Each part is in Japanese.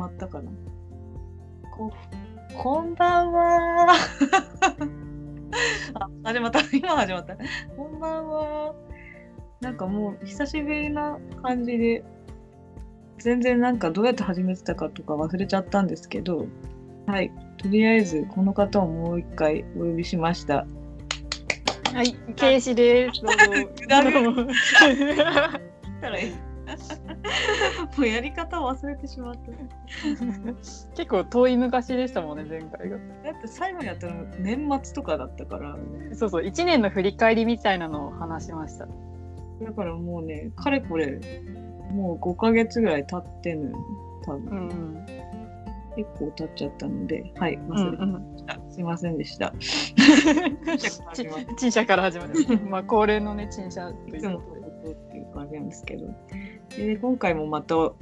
まったかな。ここんばんは。あ、始まった。今始まった。こんばんは。なんかもう久しぶりな感じで、全然なんかどうやって始めてたかとか忘れちゃったんですけど、はい。とりあえずこの方をもう一回お呼びしました。はい、ケイシです。どうも。もうやり方を忘れてしまった。結構遠い昔でしたもんね、前回が。だって最後にやったの年末とかだったから、そうそう、1年の振り返りみたいなのを話しました。だからもうね、かれこれ、もう5ヶ月ぐらい経ってんのよ。多分、うんうん。結構経っちゃったので、はい、うん忘れてうん。ました。すいませんでした。ち陳謝から始まる。まあ、恒例のね、陳謝といつもいうことで。っていう感じなんですけど。で、今回もまたお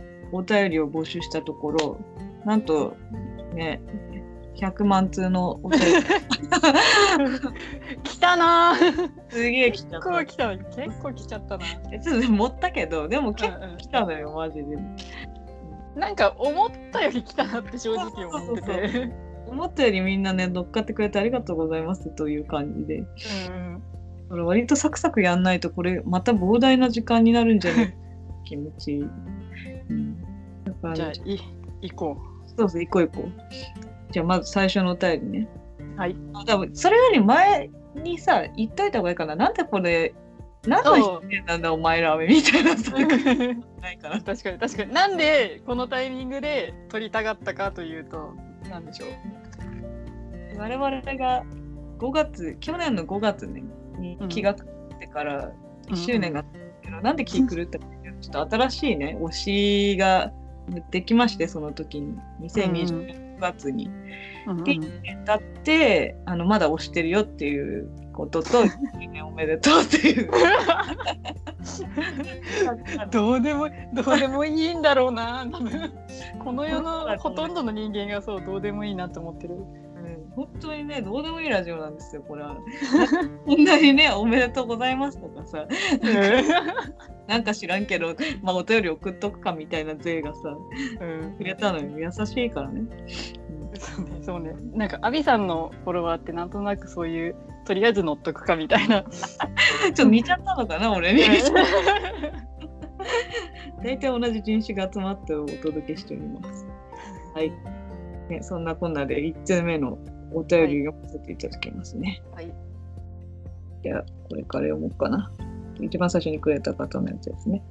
便りを募集したところ、なんとね、100万通のお便り 来たなーすげえ来ちゃった結構。来た結構来ちゃったな。えちょっと持ったけど、でも結構うんうん来たのよ、マジで。なんか思ったより来たなって正直思ってて。思ったよりみんなね、乗っかってくれてありがとうございますという感じで。うんこれ割とサクサクやんないと、これまた膨大な時間になるんじゃない？気持ちいい。うん、だからじゃあ、い行こそうそう、行こう行こう。じゃあまず最初のお便りね。う。はい。あ多分それより前にさ、言っといた方がいいかな。なんでこれ、何の一年なんだお前らはみたいな、そういうことないかな。確かに確かになんでこのタイミングで撮りたかったかというとなんでしょう我々が5月、去年の5月ね、にうん気が狂ってから1周年があったんなんで気狂ったかちょっと新しいね、推しができまして、その時に、2020年5月に。うんうん。でだってあのまだ推してるよっていうことと 1年おめでとうっていう。どうでもどうでもいいんだろうな。多 分この世のほとんどの人間がそうどうでもいいなと思ってる。うん本当にねどうでもいいラジオなんですよこれは。こんなにねおめでとうございますとかさ。なんか知らんけど、まあ、お便り送っとくかみたいな税がさうん。くれたのよ。優しいからね、そうねそうね。なんかアビさんのフォロワーってなんとなくそういうとりあえず乗っとくかみたいな。うんちょっと似ちゃったのかな俺。に 大体同じ人種が集まってお届けしております。はい。ね、そんなこんなで1通目のお便りを読ませていただきますね。はいじゃあ、これから読もうかな。一番最初にくれた方のやつですね。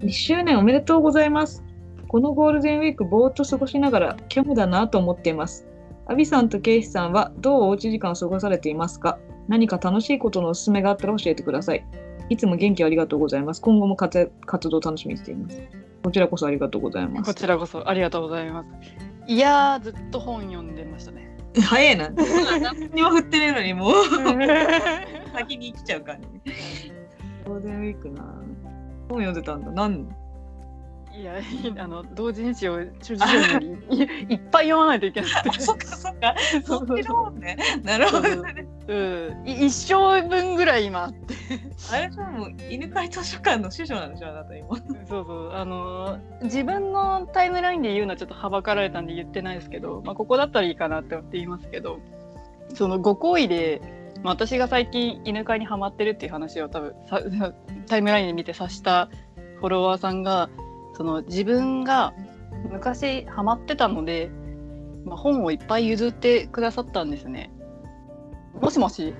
2周年おめでとうございます。このゴールデンウィーク、ぼーっと過ごしながら、虚無だなと思っています。アビさんとケイシさんはどうおうち時間を過ごされていますか？何か楽しいことのおすすめがあったら教えてください。いつも元気ありがとうございます。今後も活活動楽しみにしています。こちらこそありがとうございます。こちらこそありがとうございますいやーずっと本読んでましたね早いな。何にも振ってねえのに、もう先に来ちゃう感じ。ゴールデンウィークな。本読んでたんだ。何？いやあの同人誌を諸事情にい いっぱい読まないといけなくて そっかそっか。そっちの本ね。なるほどね。うん、い一生分ぐらい今あってあれじゃもう犬飼図書館の師匠なんでしょあなた今。そうそうあのー自分のタイムラインで言うのはちょっとはばかられたんで言ってないですけど、まあ、ここだったらいいかなって思って言いますけどそのご好意で、まあ、私が最近犬飼いにはまってるっていう話を多分さタイムラインで見て察したフォロワーさんがその自分が昔ハマってたので、まあ、本をいっぱい譲ってくださったんですね。もしもし？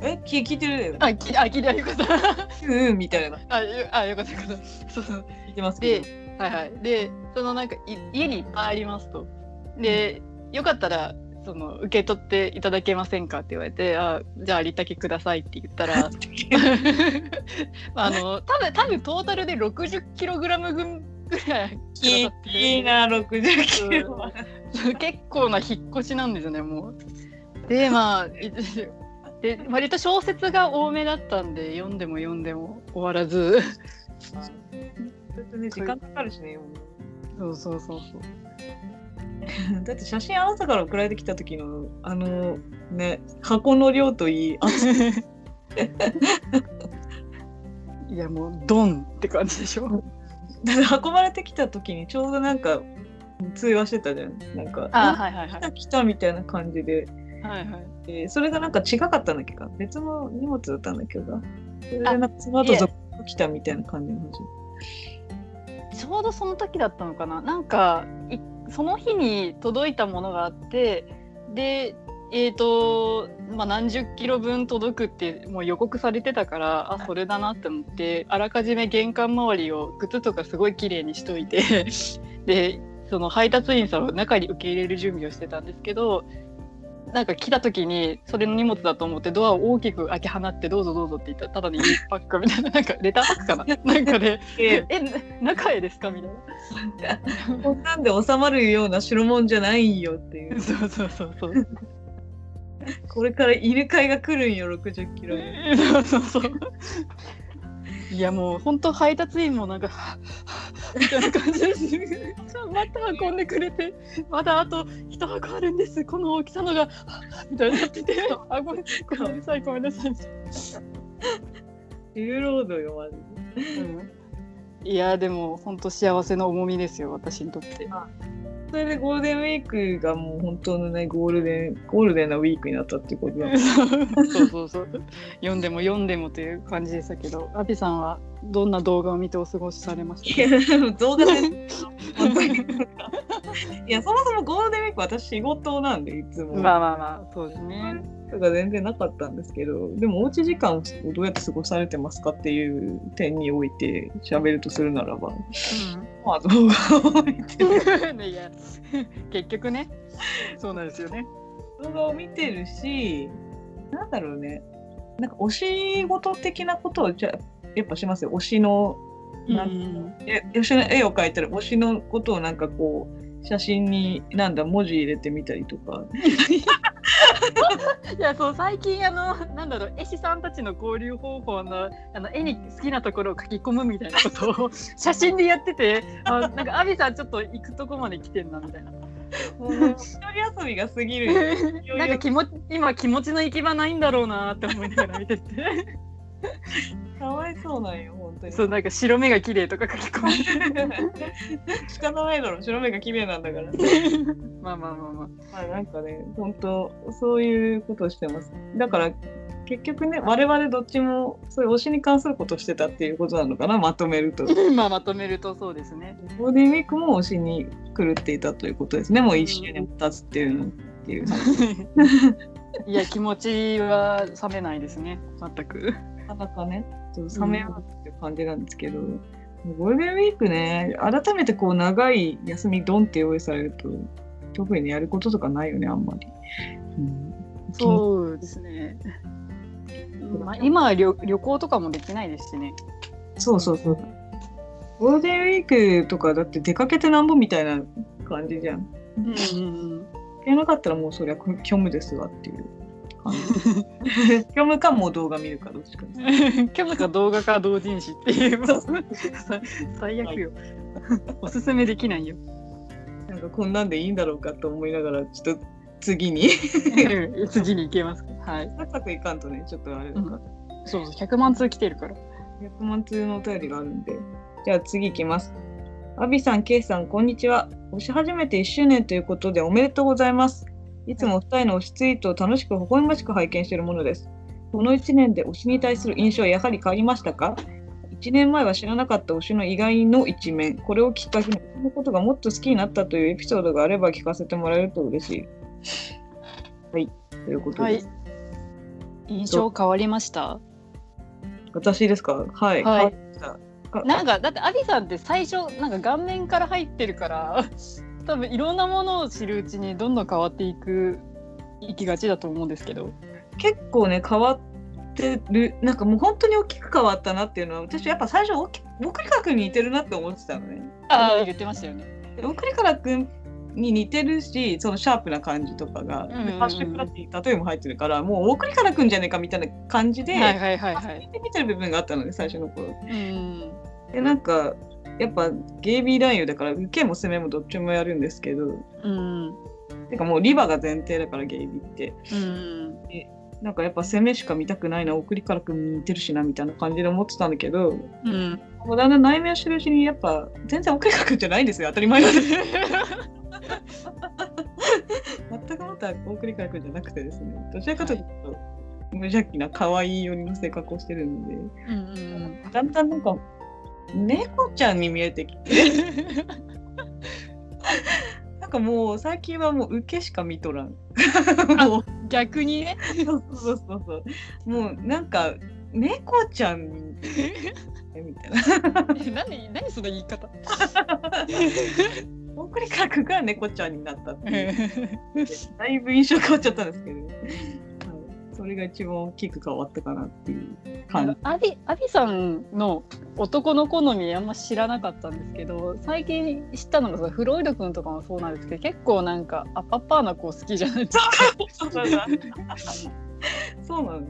え聞聞いてるあ、きあ聞いてあよかった。うんうんみたいな。あ、よあよかったよかった。そうそう。聞いてますけでど。、はいはい。で、そのなんかい家にいっぱいありますと。で、よかったらその受け取っていただけませんかって言われて、あ、じゃあありったけくださいって言ったら、あの多分多分トータルで60キログラム分ぐらいくだいいいな60キロは。結構な引っ越しなんですよねもう。でまあい で割と小説が多めだったんで読んでも読んでも終わらずね時間かかるしね。そうそうそうそう だって写真あなたから送られてきた時のあのね箱の量といい いやもうドンって感じでしょ。だって運ばれてきた時にちょうどなんか通話してたじゃん。なんかあはいはいはい。来た来たみたいな感じで。はいはい。でそれがなんか違かったんだっけ？か別の荷物だったんだけ？どなそれなんかその後続々来たみたいな感じの話。ちょうどその時だったのかな。なんかいその日に届いたものがあってでえーとまあ、何十キロ分届くってもう予告されてたからあそれだなって思ってあらかじめ玄関周りを靴とかすごい綺麗にしといて でその配達員さんを中に受け入れる準備をしてたんですけどなんか来た時にそれの荷物だと思ってドアを大きく開け放ってどうぞどうぞって言ったらただの郵便パックみたいななんかレターパックかな？なんかでええ中へですか？みたいな。こ んなんで収まるような代物じゃないよっていうそうそうそうそう。これから犬飼いが来るんよ60キロにそうそうそう。いやもう本当配達員もなんかみたいな感じで。また運んでくれてまだあと一箱あるんですこの大きさのがみたいになっててあごめんごめんなさいごめんなさい。重労働よマジでうんいやでも本当幸せの重みですよ私にとって。それでゴールデンウィークがもう本当のねゴールデンゴールデンなウィークになったっていうことだ。そうそうそう。読んでも読んでもという感じでしたけどアビさんはどんな動画を見てお過ごしされました？か動画でいやそもそもゴールデンウィーク私仕事なんでいつも、まあまあまあそうですね。とか全然なかったんですけどでもおうち時間をどうやって過ごされてますかっていう点において喋るとするならば。まあ動画を見て。る ねいや結局ね。そうなんですよね。動画を見てるしなんだろうね。なんか推し事的なことをじゃやっぱしますよ。推しのなんえ推しの絵を描いたら推しのことをなんかこう写真になんだ文字入れてみたりとか。いやそう最近あのなんだろう絵師さんたちの交流方法のあの絵に好きなところを書き込むみたいなことを 写真でやっててあなんかアビさんちょっと行くとこまで来てんなみたいな。もう一人遊びが過ぎるよ。なんか気持ち今気持ちの行き場ないんだろうなって思いながら見てて かわいそうなんよ本当に。そうなんか白目が綺麗とか書き込む。仕方ないだろ。白目が綺麗なんだから。まあまあまあまあ。まあなんかね本当そういうことをしてます。だから結局ね我々どっちもそういう推しに関することをしてたっていうことなのかなまとめると。まあまとめるとそうですね。ゴールデンウィークも推しに狂っていたということですねもう1周年経つっていうのっていういや気持ちは冷めないですね。全く。なかなかねちょっと冷めようって感じなんですけど、ゴールデンウィークね改めてこう長い休みドンって用意されると特にねやることとかないよねあんまり。うんそうですね。まあ、今は旅旅行とかもできないですしね。そうそうそう。ゴールデンウィークとかだって出かけてなんぼみたいな感じじゃん。うんうん行けなかったらもうそりゃ虚無ですわっていう。虚無かもう動画見るかどっちかです。うん。今日なんか動画か同人誌っていう。最悪よ。おすすめできないよ。なんかこんなんでいいんだろうかと思いながらちょっと次にうん次に行けますか。はい。サクサクいかんとねちょっとあれだから。そうそう100万通来てるから。100万通のお便りがあるんで。じゃあ次行きます。アビさん、ケイさん、こんにちは。推し始めて1周年ということでおめでとうございます。いつもお二人の推しツイートを楽しく微笑ましく拝見しているものです。この1年で推しに対する印象はやはり変わりましたか ?1 年前は知らなかった推しの意外の一面、これをきっかけに推しのことがもっと好きになったというエピソードがあれば聞かせてもらえると嬉しい。はい、ということはい。印象変わりました？私ですか？はい。はいなんかだってアビさんって最初なんか顔面から入ってるから多分いろんなものを知るうちにどんどん変わっていくいきがちだと思うんですけど。結構ね変わってるなんかもう本当に大きく変わったなっていうのは私やっぱ最初大き送りからくんに似てるなって思ってたのね。ああ言ってましたよね。で送りからくんに似てるしそのシャープな感じとかが、うんうんうんでハッシュタグに例えも入ってるからもう送りからくんじゃねえかみたいな感じで、はいはいはいはい。見て見てる部分があったので最初の頃。うん。でなんかやっぱゲイビー男優だから受けも攻めもどっちもやるんですけどうん。てかもうリバが前提だからゲイビーって。うん。なんかやっぱ攻めしか見たくないな送りからくんに似てるしなみたいな感じで思ってたんだけどうん。もうだんだん内面を知るうちにやっぱ全然お計画じゃないんですよ当たり前なんです全くまた送り学じゃなくてですねどちらかというと、無邪気な可愛い寄りの性格をしてるんで、うんうんだんだんなんか猫ちゃんに見えてきて。なんかもう最近はもう受けしか見とらん。もううん、逆にね。そうそうそうそう。もうなんか猫ちゃん。みたいな。何何その言い方。送り学が猫ちゃんになったっていう。だいぶ印象変わっちゃったんですけど、はい、それが一番大きく変わったかなっていう感じ。アビアビさんの男の好みあんま知らなかったんですけど最近知ったのがそのフロイド君とかもそうなんですけど結構なんかアッパッパーな子好きじゃないですか。そうなの。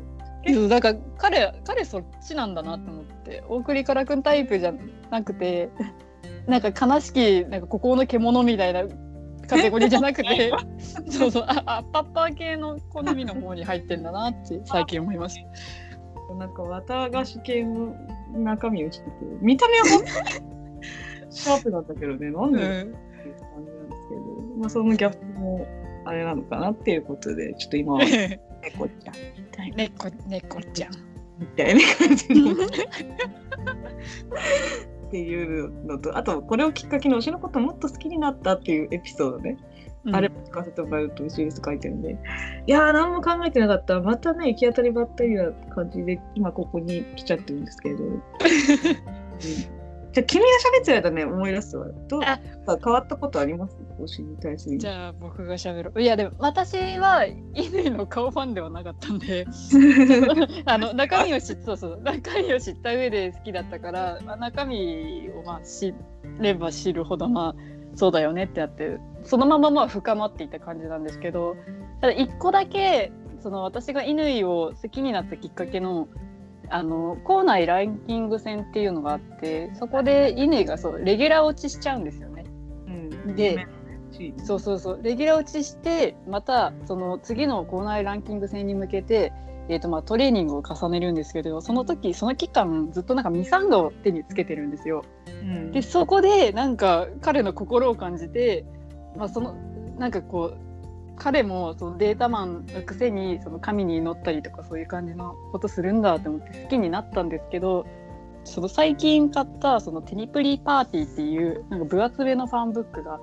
そうだから彼彼そっちなんだなと思って大栗からくんタイプじゃなくてなんか悲しきなんか孤高の獣みたいなカテゴリーじゃなくてそうそうあアッパッパー系の好みの方に入ってんだなって 最近思いました。なんか綿菓子系の中身をしてて、見た目は本当に シャープなんだけどね、なんでっていう感じなんですけど、まあそのギャップもあれなのかなっていうことで、ちょっと今は 猫ちゃんみたいな。猫猫ちゃん。みたいな感じのっていうのとあとこれをきっかけに推しのこともっと好きになったっていうエピソードね、あれも聞かせてもらうと後ろ書いてるんで。いやー何も考えてなかった。またね行き当たりばったりな感じで今ここに来ちゃってるんですけど、う んじゃあ君が喋ってる間ね思い出すわ。どう？あ。変わったことあります？推しに対するじゃあ僕が喋るいやでも私は乾の顔ファンではなかったんで。あの中身を知っそうそう中身を知った上で好きだったから、まあ、中身をまあ知れば知るほどまあそうだよねってあってそのまままあ深まっていった感じなんですけどただ一個だけその私が乾を好きになったきっかけのあの校内ランキング戦っていうのがあってそこで乾がそうレギュラー落ちしちゃうんですよね。うんでしそうそうそうレギュラー落ちしてまたその次の校内ランキング戦に向けて、えーとまあ、トレーニングを重ねるんですけどその時その期間ずっとなんかミサンガを手につけてるんですよ。うんでそこでなんか彼の心を感じて、まあ、そのなんかこう彼もそのデータマンのくせにその神に祈ったりとかそういう感じのことするんだと思って好きになったんですけどその最近買ったそのテニプリパーティーっていうなんか分厚めのファンブックがあっ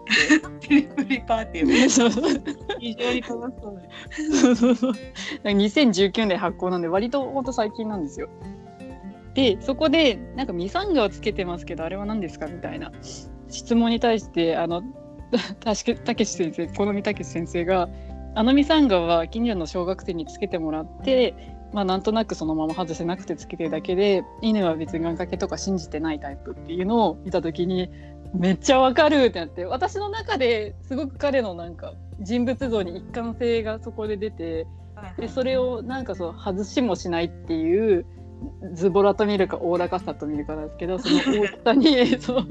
て。テレプリパーティーも そうそう非常に楽しそうでそうそうそう。2019年発行なんで割とほんと最近なんですよ。でそこでなんかミサンガをつけてますけどあれは何ですかみたいな質問に対してあのたしたけし先生好みたけし先生があのミサンガは近所の小学生につけてもらってまあなんとなくそのまま外せなくてつけてるだけで犬は別に願掛けとか信じてないタイプっていうのを見た時にめっちゃわかるってなって私の中ですごく彼のなんか人物像に一貫性がそこで出てでそれをなんかそう外しもしないっていうズボラと見るかおおらかさと見るかなんですけど その大きさにそう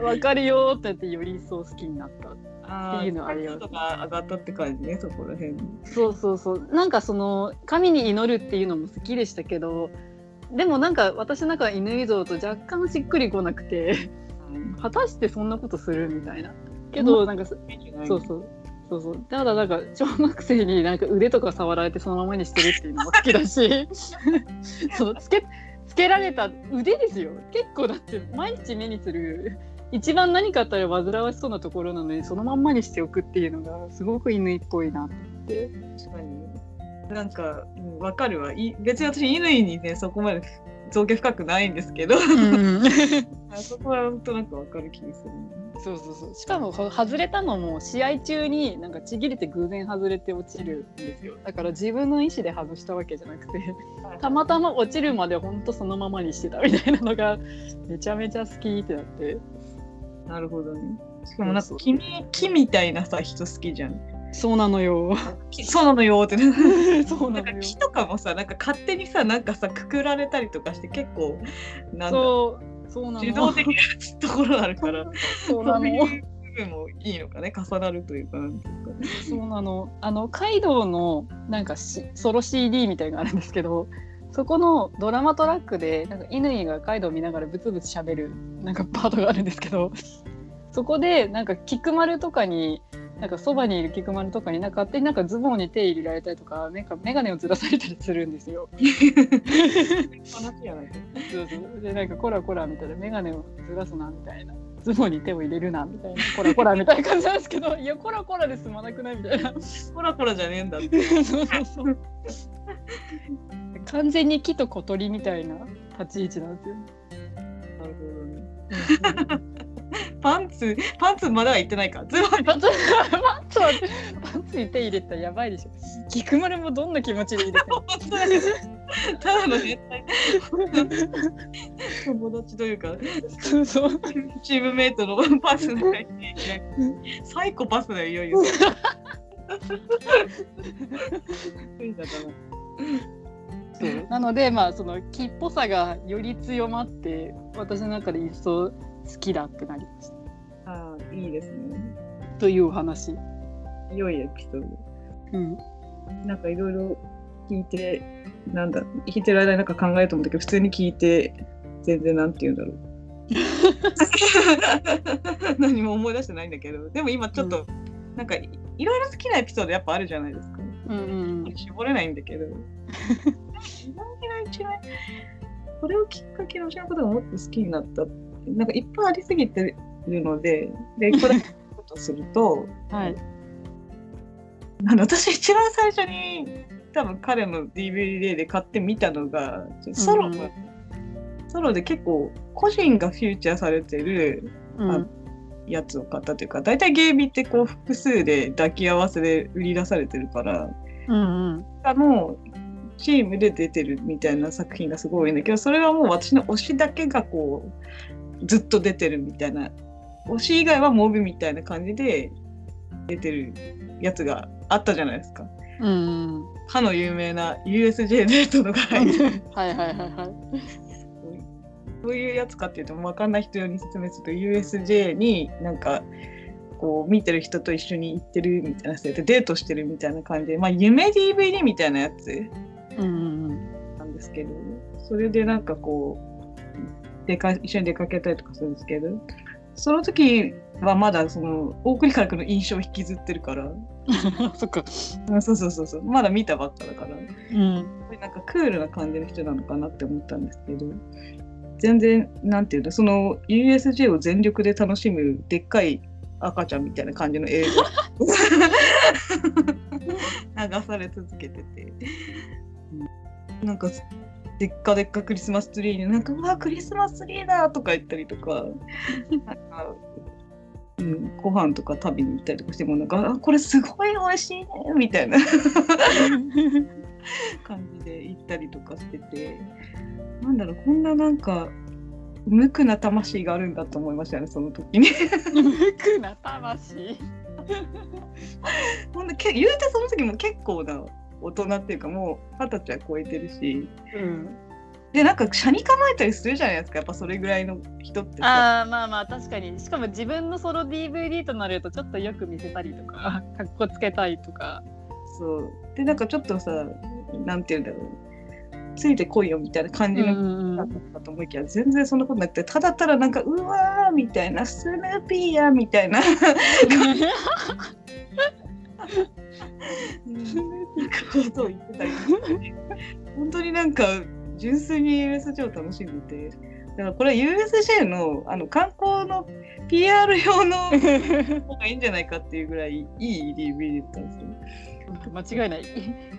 分かるよって言ってより一層好きになったあっていうのありま上がったって感じね、そこら辺。そうそうそう。なんかその神に祈るっていうのも好きでしたけどでもなんか私の中は犬像と若干しっくりこなくて果たしてそんなことするみたいな。けどなんかそそうそうそうそう。ただなんか小学生になんか腕とか触られてそのままにしてるっていうのも好きだし。そうつけつけられた腕ですよ。結構だって毎日目にする。一番何かあったら煩わしそうなところなのにそのまんまにしておくっていうのがすごく犬っぽいなって。確かに。なんか、うんわかるわ。い別に私、乾にね、そこまで造形深くないんですけど、あそこはなんとなくわかる気がする。そうそうそう。しかもこ外れたのも試合中になんかちぎれて偶然外れて落ちるんですよ。だから自分の意思で外したわけじゃなくてたまたま落ちるまでほんとそのままにしてたみたいなのがめちゃめちゃ好きってなって。なるほどね。しかもなんか君木みたいなさ人好きじゃん。そうなのよ。木そうなのよって。そうなのよなんか木とかもさなんか勝手にさなんかさくくられたりとかして結構なんだそうそうなの。自動的なところあるから。そうなの。いう部分もいいのかね重なるというかなんていうか。そうなの。あのカイドウのなんかしソロ CD みたいがあるんですけどそこのドラマトラックでなんか乾がカイドを見ながらブツブツ喋るなんかパートがあるんですけどそこでなんか菊丸とかになんかそばにいる菊丸とかになんか勝手になんかズボンに手入れられたりとかなんか眼鏡をずらされたりするんですよ。話やないそうそうでなんかコラコラみたいな眼鏡をずらすなみたいなズボンに手を入れるなみたいなコラコラみたいな感じなんですけどいやコラコラで済まなくないみたいなコラコラじゃねえんだって。そうそうそう完全に木と小鳥みたいな立ち位置なんですよ。なるほどね。パンツ、パンツまでは行ってないか。ズボンパンツパンツはパンツに手入れたらやばいでしょ。菊丸もどんな気持ちで入れてるただの絶対友達というかそうそう。チームメイトのパスのサイコパスだよいよいよ。なのでまあその木っぽさがより強まって私の中で一層好きだってなりました。ああいいですね。というお話。良いエピソード。うん。なんかいろいろ聞いて、なんだ、聞いてる間になんか考えると思うんだけど、普通に聞いて、全然なんて言うんだろう。何も思い出してないんだけど、でも今ちょっと、なんかいいろいろ好きなエピソードやっぱあるじゃないですか。うんうん絞れないんだけど。一番一番これをきっかけに推しのことがもっと好きになったってなんかいっぱいありすぎてるので、で、これことすると、はい。あの私一番最初に多分彼の DVD で買ってみたのがソロ、うんソロで結構個人がフューチャーされてるうんやつを買ったというか大体ゲームってこう複数で抱き合わせで売り出されてるからうんうん。あのチームで出てるみたいな作品がすごいんだけどそれはもう私の推しだけがこうずっと出てるみたいな推し以外はモブみたいな感じで出てるやつがあったじゃないですか。うんうん。かの有名な USJ デート入るはいはいはいはい。どういうやつかっていうと分かんない人用に説明すると USJ になんかこう見てる人と一緒に行ってるみたいなやつでデートしてるみたいな感じで、まあ、夢 DVD みたいなやつうんうんなんですけどそれでなんかこう出か一緒に出かけたりとかするんですけどその時はまだその大栗からの印象を引きずってるからうん。そっか。うんそうそうそうそうまだ見たばっかだからうん。なんかクールな感じの人なのかなって思ったんですけど全然なんていうのその USJ を全力で楽しむでっかい赤ちゃんみたいな感じの映像 流され続けてて、うんなんかでっかでっかクリスマスツリーになんか「うわクリスマスツリーだ!」とか言ったりとかなんか、うん、ご飯とか食べに行ったりとかしてもなんかあ「これすごい美味しいね」みたいな。感じで行ったりとかしててなんだろうこんななんか無垢な魂があるんだと思いましたねその時に無垢な魂。ほんでけ言うてその時も結構な大人っていうかもう二十歳は超えてるし。うん。でなんか車に構えたりするじゃないですかやっぱそれぐらいの人ってさ。ああまあまあ確かに。しかも自分のソロ DVD となるとちょっとよく見せたりとか かっこつけたいとか。そう。でなんかちょっとさなんて言うんだろう。ついてこいよみたいな感じのんだったと思いきや全然そんなことなくてただただなんかうわーみたいなスヌーピーやみたいな ことを言ってたり本当になんか純粋に USJ を楽しんでて。だからこれは USJ のあの観光の PR 用の方がいいんじゃないかっていうぐらいいい DVD だったんですよ。間違いない。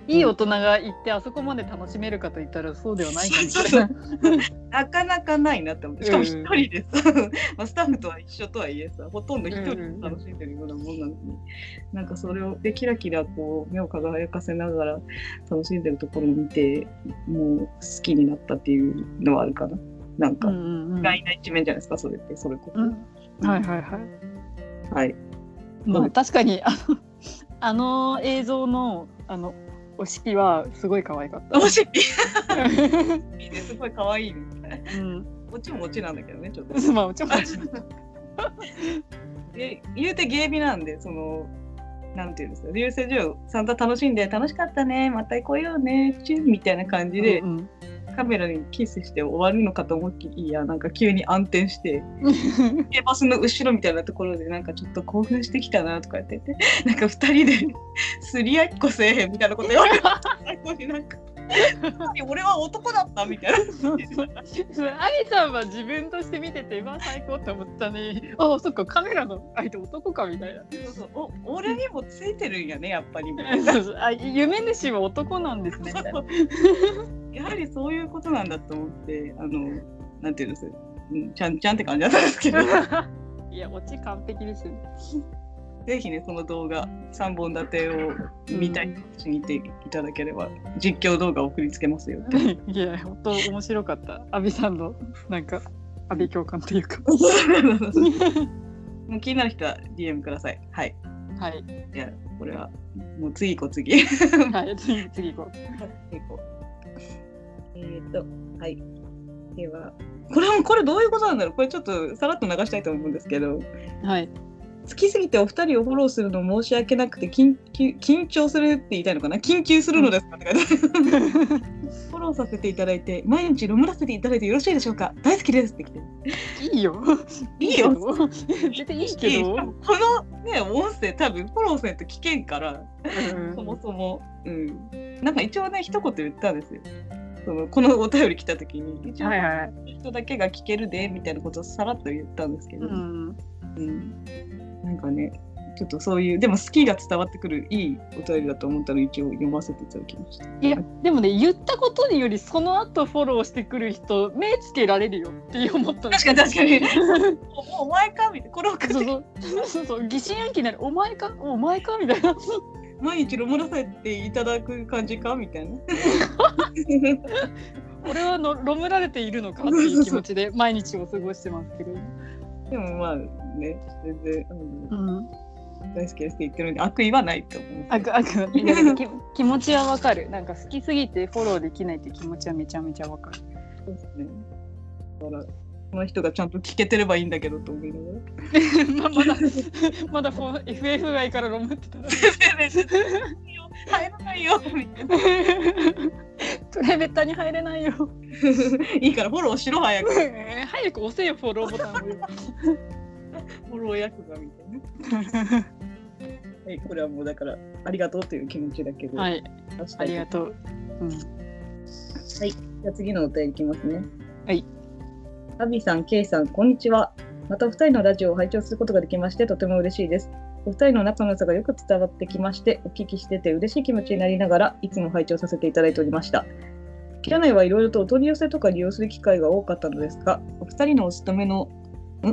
いいい大人が行ってあそこまで楽しめるかといったらそうではないかない。なかなかないなって思って。しかも一人でさ、まあ、スタッフとは一緒とはいえさほとんど一人で楽しんでるようなもんなのに、なんかそれをでキラキラこう目を輝かせながら楽しんでるところを見てもう好きになったっていうのはあるかな。なんかうんうんうん。意外な一面じゃないですかそれってそれこそ、うん。はいはいはい。はい。まあ確かにあのあの映像のあのお式はすごい可愛かった。面白いいいねすごい可愛いねうん、オチもオチなんだけどねちょっと。まあちょっとで言うてゲービなんでそのなんていうんですか。流星女王サンタ楽しんで楽しかったねまた来ようねチューみたいな感じで、うんうんカメラにキスして終わるのかと思いやなんか急に暗転してケバスの後ろみたいなところでなんかちょっと興奮してきたなとか言っててなんか二人で すり合いっこせえへんみたいなこと言われて最後になんか 俺は男だったみたいな。アリさんは自分として見ててまあ最高って思ったね。ああそっかカメラの相手男かみたいな。そうそう。お俺にもついてるんやねやっぱりそうそうあ夢主は男なんですね。やはりそういうことなんだと思ってあのなんていうんです？うんちゃんちゃんって感じだったんですけど。いやオチ完璧ですよねぜひねその動画3本立てを見たいし見ていただければ実況動画を送りつけますよ。いや本当面白かったアビさんのなんか阿ビ共感というか もう気になる人は DM ください。はい。はいいやこれはもう次行こう次。はい次次行こ次行こう。えっ、とはい。ではこれもこれどういうことなんだろうこれちょっとさらっと流したいと思うんですけど。うはい好きすぎてお二人をフォローするの申し訳なくて緊急緊張するって言いたいのかな？緊急するのですか？って書いてあるフォローさせていただいて毎日ロムらせていただいてよろしいでしょうか？大好きですって来て。いいよ。いいよ。別にいいけど。このね音声多分フォローせんと聞けんからそもそも。うん。なんか一応ね一言言ったんですよ。そのこのお便り来た時に。一応はい。はい人だけが聞けるでみたいなことをさらっと言ったんですけど、うん。うん、なんかね、ちょっとそういう、でも好きが伝わってくるいいお便りだと思ったら一応読ませていただきました。いやでもね言ったことによりその後フォローしてくる人目つけられるよって思った確かに確かに。もうお前かみたいな。これをそうそうそうそう疑心暗鬼になるお前かお前かみたいな毎日ロムラさていただく感じかみたいな。俺はのロムられているのかっていう気持ちで毎日を過ごしてますけど、でもまあね、全然、うんうん、大好きですって言ってるんで悪意はないと思う。あくあくいやでもき気持ちはわかるなんか好きすぎてフォローできないって気持ちはめちゃめちゃわかるそうですね。だから、この人がちゃんと聞けてればいいんだけどと思いながら。まだまだ FF 外からロムってたら 入らないよみたいな。プレベッタに入れないよ いいからフォローしろ早く。早く押せよフォローボタンをフォロー役がみたいな。はい、これはもうだからありがとうという気持ちだけど。はいあいりがとう、うん、じゃあ次のお便りいきますね。はい。アビさん、ケイさん、こんにちは。またお二人のラジオを拝聴することができまして、とても嬉しいです。お二人の仲の良さがよく伝わってきまして、お聞きしてて嬉しい気持ちになりながら、いつも拝聴させていただいておりました。キ内はいろいろとお取り寄せとか利用する機会が多かったのですが、お二人のおすすめの、ん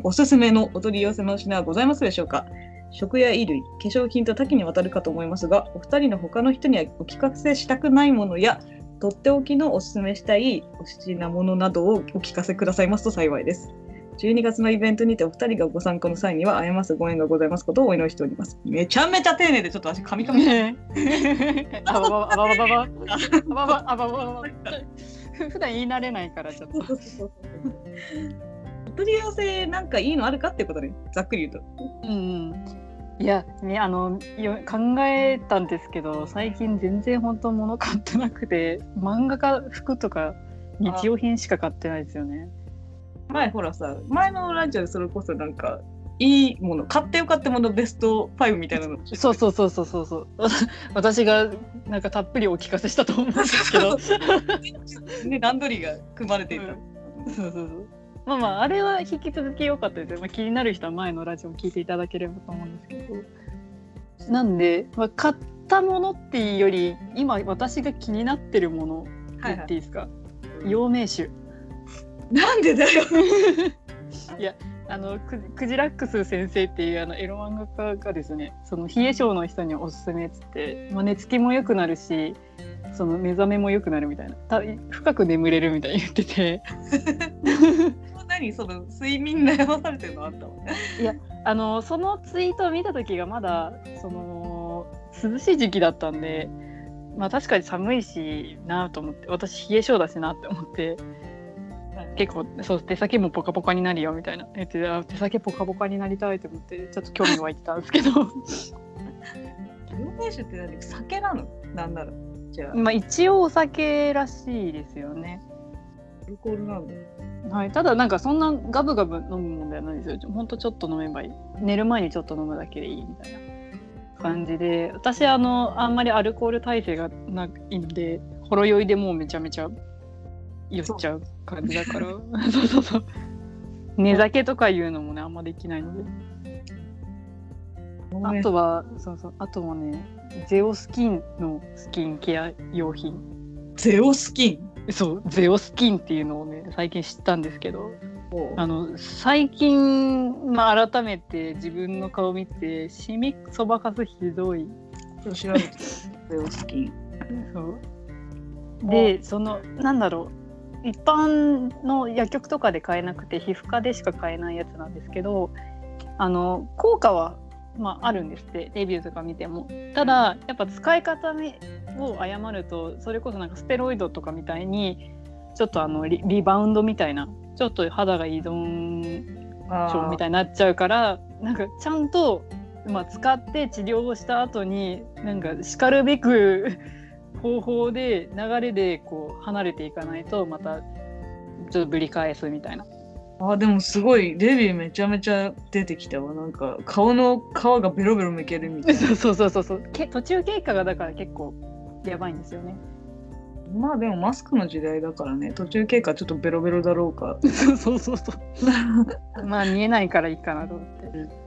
おすすめのお取り寄せの品はございますでしょうか？食や衣類、化粧品と多岐にわたるかと思いますが、お二人の他の人にはお聞かせしたくないものや、とっておきのおすすめしたいお品物などをお聞かせくださいますと幸いです。12月のイベントにてお二人がご参加の際にはあやますご縁がございますことをお祈りしております。めちゃめちゃ丁寧でちょっと私噛み噛み。あばばばばばばばばばばば。普段言い慣れないからちょっと。取り寄せなんかいいのあるかってことね、ざっくり言うと。うんいやねあのよ考えたんですけど最近全然本当物買ってなくて漫画か服とか日用品しか買ってないですよね。前ほらさ、前のラジオでそれこそなんか、いいもの、買ってよかったものベスト5みたいなの。そうそうそうそうそうそう 私がなんかたっぷりお聞かせしたと思うんですけど ね、段取りが組まれていた。そうそうそうまあまああれは引き続き良かったですよ、まあ、気になる人は前のラジオを聞いていただければと思うんですけど。なんで、まあ、買ったものっていうより今私が気になってるもの言っていいですか、陽明酒。なんでだよ。あのククジラックス先生っていうあのエロ漫画家がですねその冷え性の人におすすめっつって、まあ、寝つきも良くなるしその目覚めも良くなるみたいな。た深く眠れるみたいに言ってて 何その睡眠悩まされてるのあったわ。あのそのツイートを見た時がまだその涼しい時期だったんで、まあ、確かに寒いしなと思って私冷え性だしなって思って結構そう手先もポカポカになるよみたいな言ってあ手先ポカポカになりたいと思ってちょっと興味湧いてたんですけど 梅酒って何？酒なの？なんなら。じゃあ、まあ一応お酒らしいですよね。アルコールなんだ。はい、ただなんかそんなガブガブ飲むもんではないですよ。ほんとちょっと飲めばいい。寝る前にちょっと飲むだけでいいみたいな感じで、私あのあんまりアルコール耐性がないので、ほろ酔いでもうめちゃめちゃ酔っちゃう感じだから、そうそうそう。寝酒とかいうのもねあんまできないので。あとはそうそうあとはねゼオスキンのスキンケア用品。ゼオスキン？そうゼオスキンっていうのをね最近知ったんですけどあの最近、まあ、改めて自分の顔見てシミそばかすひどい。ゼオスキン。そう。でそのなんだろう。一般の薬局とかで買えなくて皮膚科でしか買えないやつなんですけどあの効果は、まあ、あるんですってレビューとか見てもただやっぱ使い方を誤るとそれこそなんかステロイドとかみたいにちょっとあのリリバウンドみたいなちょっと肌が依存症みたいになっちゃうからなんかちゃんと、まあ、使って治療をした後になんかしかるべく方法で流れでこう離れていかないとまたちょっとぶり返すみたいな。あでもすごいレビューめちゃめちゃ出てきたわ。なんか顔の皮がベロベロむけるみたいな。そうそうそうそうけ途中経過がだから結構やばいんですよね。まあでもマスクの時代だからね。途中経過ちょっとベロベロだろうか。そうそうそうそう。まあ見えないからいいかなと思って。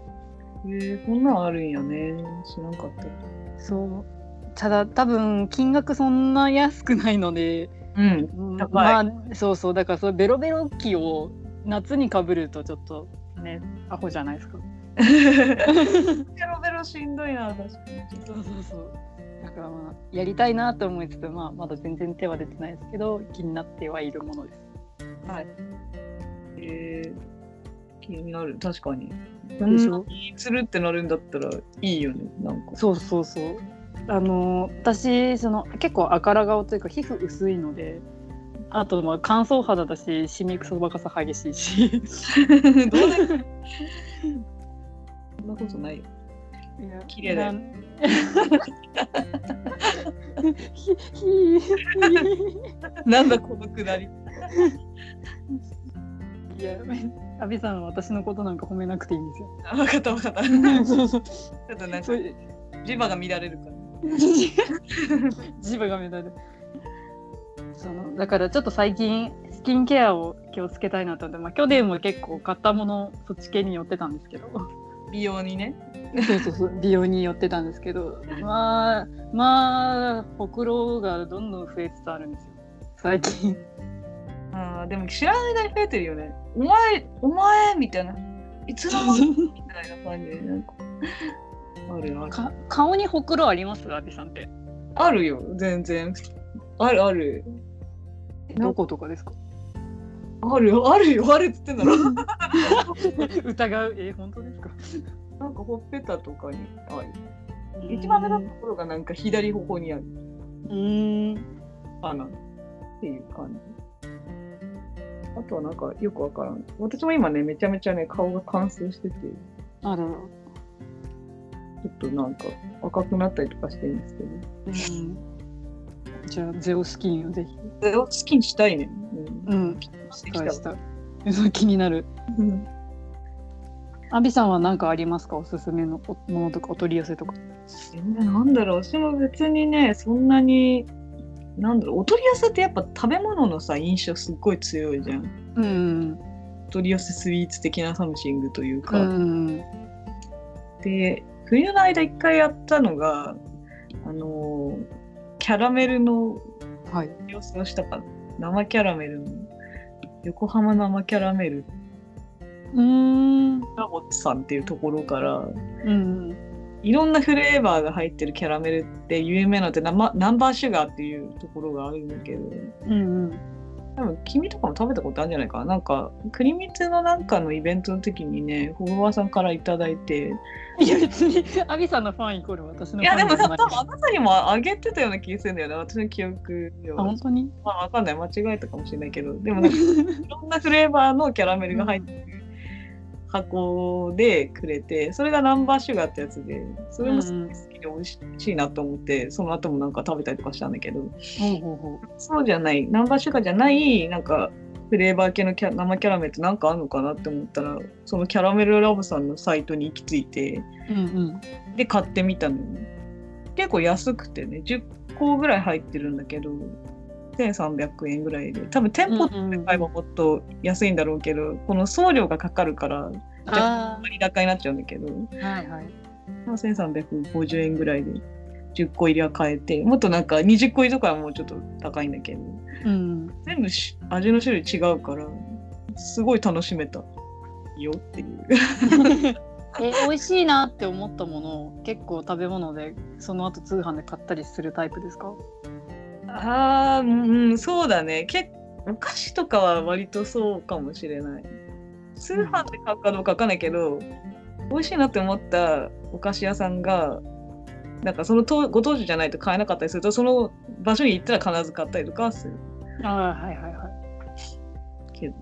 えー、こんなんあるんやね。知らんかった。そう。ただ多分金額そんな安くないので、うん。まあそうそう。だからそのベロベロ期を夏にかぶるとちょっとねアホじゃないですか。ベロベロしんどいな確かにそうそうそう。だからまあやりたいなと思いつつ、まあ、まだ全然手は出てないですけど気になってはいるものです。はいえー、気になる確かにでしょ？気するってなるんだったらいいよねなんかそうそうそう。あの私その結構赤ら顔というか皮膚薄いのであとまあ乾燥肌だしシミクソバカさ激しいし。どうだ そんなことないよ。綺麗だよ。なん。だこのくだり。いや阿部さんは私のことなんか褒めなくていいんですよ。あ分かった分かった。ちょっとなんか磁場が乱れるから。磁場が目立るそのだからちょっと最近スキンケアを気をつけたいなと思って、まあ、去年も結構買ったものそっち系に寄ってたんですけど。美容にね。そうそうそう美容に寄ってたんですけど。まあまあほくろがどんどん増えつつあるんですよ。最近。あーでも知らない間に増えてるよね。お前お前みたいな。いつの間にみたいな感じでなんか。あるあるか顔にほくろあります？阿部さんって。あるよ全然。あるあるどことかですか？あるよ。あるよ。あるっつってんだろ。疑う？え本当ですか？なんかほっぺたとかにある一番目のところがなんか左方にある。うーん。かなっていう感じ。あとはなんかよくわからん。私も今ねめちゃめちゃね顔が乾燥してて。あらら。ちょっとなんか赤くなったりとかしてるんですけど。うんじゃあゼオスキンをぜひ。ゼオスキンしたいね。うん。うん。したわした。そ う気になる。うん。アビさんは何かありますか？おすすめのおものとかお取り寄せとか。えなんだろう、私も別にね、そんなに、なんだろう、お取り寄せってやっぱ食べ物のさ、印象すっごい強いじゃん。うんお取り寄せスイーツ的な something といううか。ん。で、冬の間一回やったのが、あのーキャラメルのはい。取り寄せをしたか生キャラメルの、横浜生キャラメル。うん。ラボッツさんっていうところから、うんいろんなフレーバーが入ってるキャラメルって有名なのってナンバナンバーシュガーっていうところがあるんだけど。うん多分君とかも食べたことあるんじゃないかな。なんか栗蜜のなんかのイベントの時にねフォロワーさんからいただいていや別にアビさんのファンイコール私のフいやでも多分あなたにもあげてたような気がするんだよね。私の記憶であは。本当に？まあわかんない。間違えたかもしれないけど。でもなんかいろんなフレーバーのキャラメルが入ってる箱でくれてそれがナンバーシュガーってやつでそれもすうんうん。ごい好きで美味しいなと思って、その後もなんか食べたりとかしたんだけど。ほうほうほそうじゃない。ナンバーシュガーじゃないなんかフレーバー系のキャ生キャラメルってなんかあるのかなって思ったらそのキャラメルラボさんのサイトに行き着いてう。うんうん。で買ってみたのよ結構安くてね10個ぐらい入ってるんだけど1300円ぐらいで多分店舗で買えばもっと安いんだろうけど、この送料がかかるからあ割高になっちゃうんだけど、あ。はいはい。まあ、1350円ぐらいで10個入りは買えてもっとなんか20個入りとかはもうちょっと高いんだけど。うん。全部し味の種類違うからすごい楽しめたよっていう。え美味しいなって思ったものを結構食べ物でその後通販で買ったりするタイプですか？あーうんそうだね。結お菓子とかは割とそうかもしれない。通販で買うかどうかわかんないけど、美味しいなって思ったお菓子屋さんがなんかそのとご当地じゃないと買えなかったりするとその場所に行ったら必ず買ったりとかはする。ああはいはいはいけど。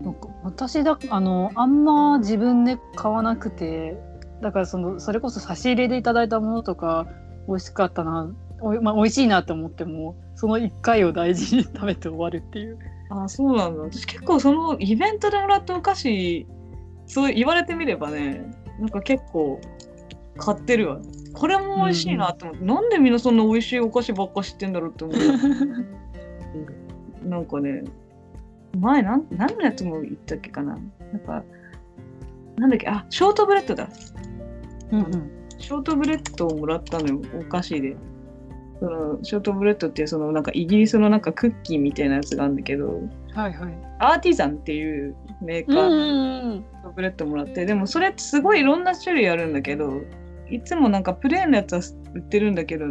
なんか私だあのあんま自分で買わなくてだからそのそれこそ差し入れでいただいたものとか美味しかったなおい、まあ、美味しいなと思ってもその1回を大事に食べて終わるっていう。あそうなんだ。私結構そのイベントでもらったお菓子そう言われてみればねなんか結構買ってるわこれも美味しいなって思って、なんでみんなそんな美味しいお菓子ばっか知ってんだろうって思う なんかね前なん何のやつも言ったっけかな。なんかなんだっけあショートブレッドだ。うんうん。ショートブレッドをもらったのよお菓子で。そのショートブレッドってそのなんかイギリスのなんかクッキーみたいなやつがあるんだけど。はいはい。アーティザンっていうメーカーうんうんのブレッドもらって、でもそれってすごいいろんな種類あるんだけどいつもなんかプレーンのやつは売ってるんだけど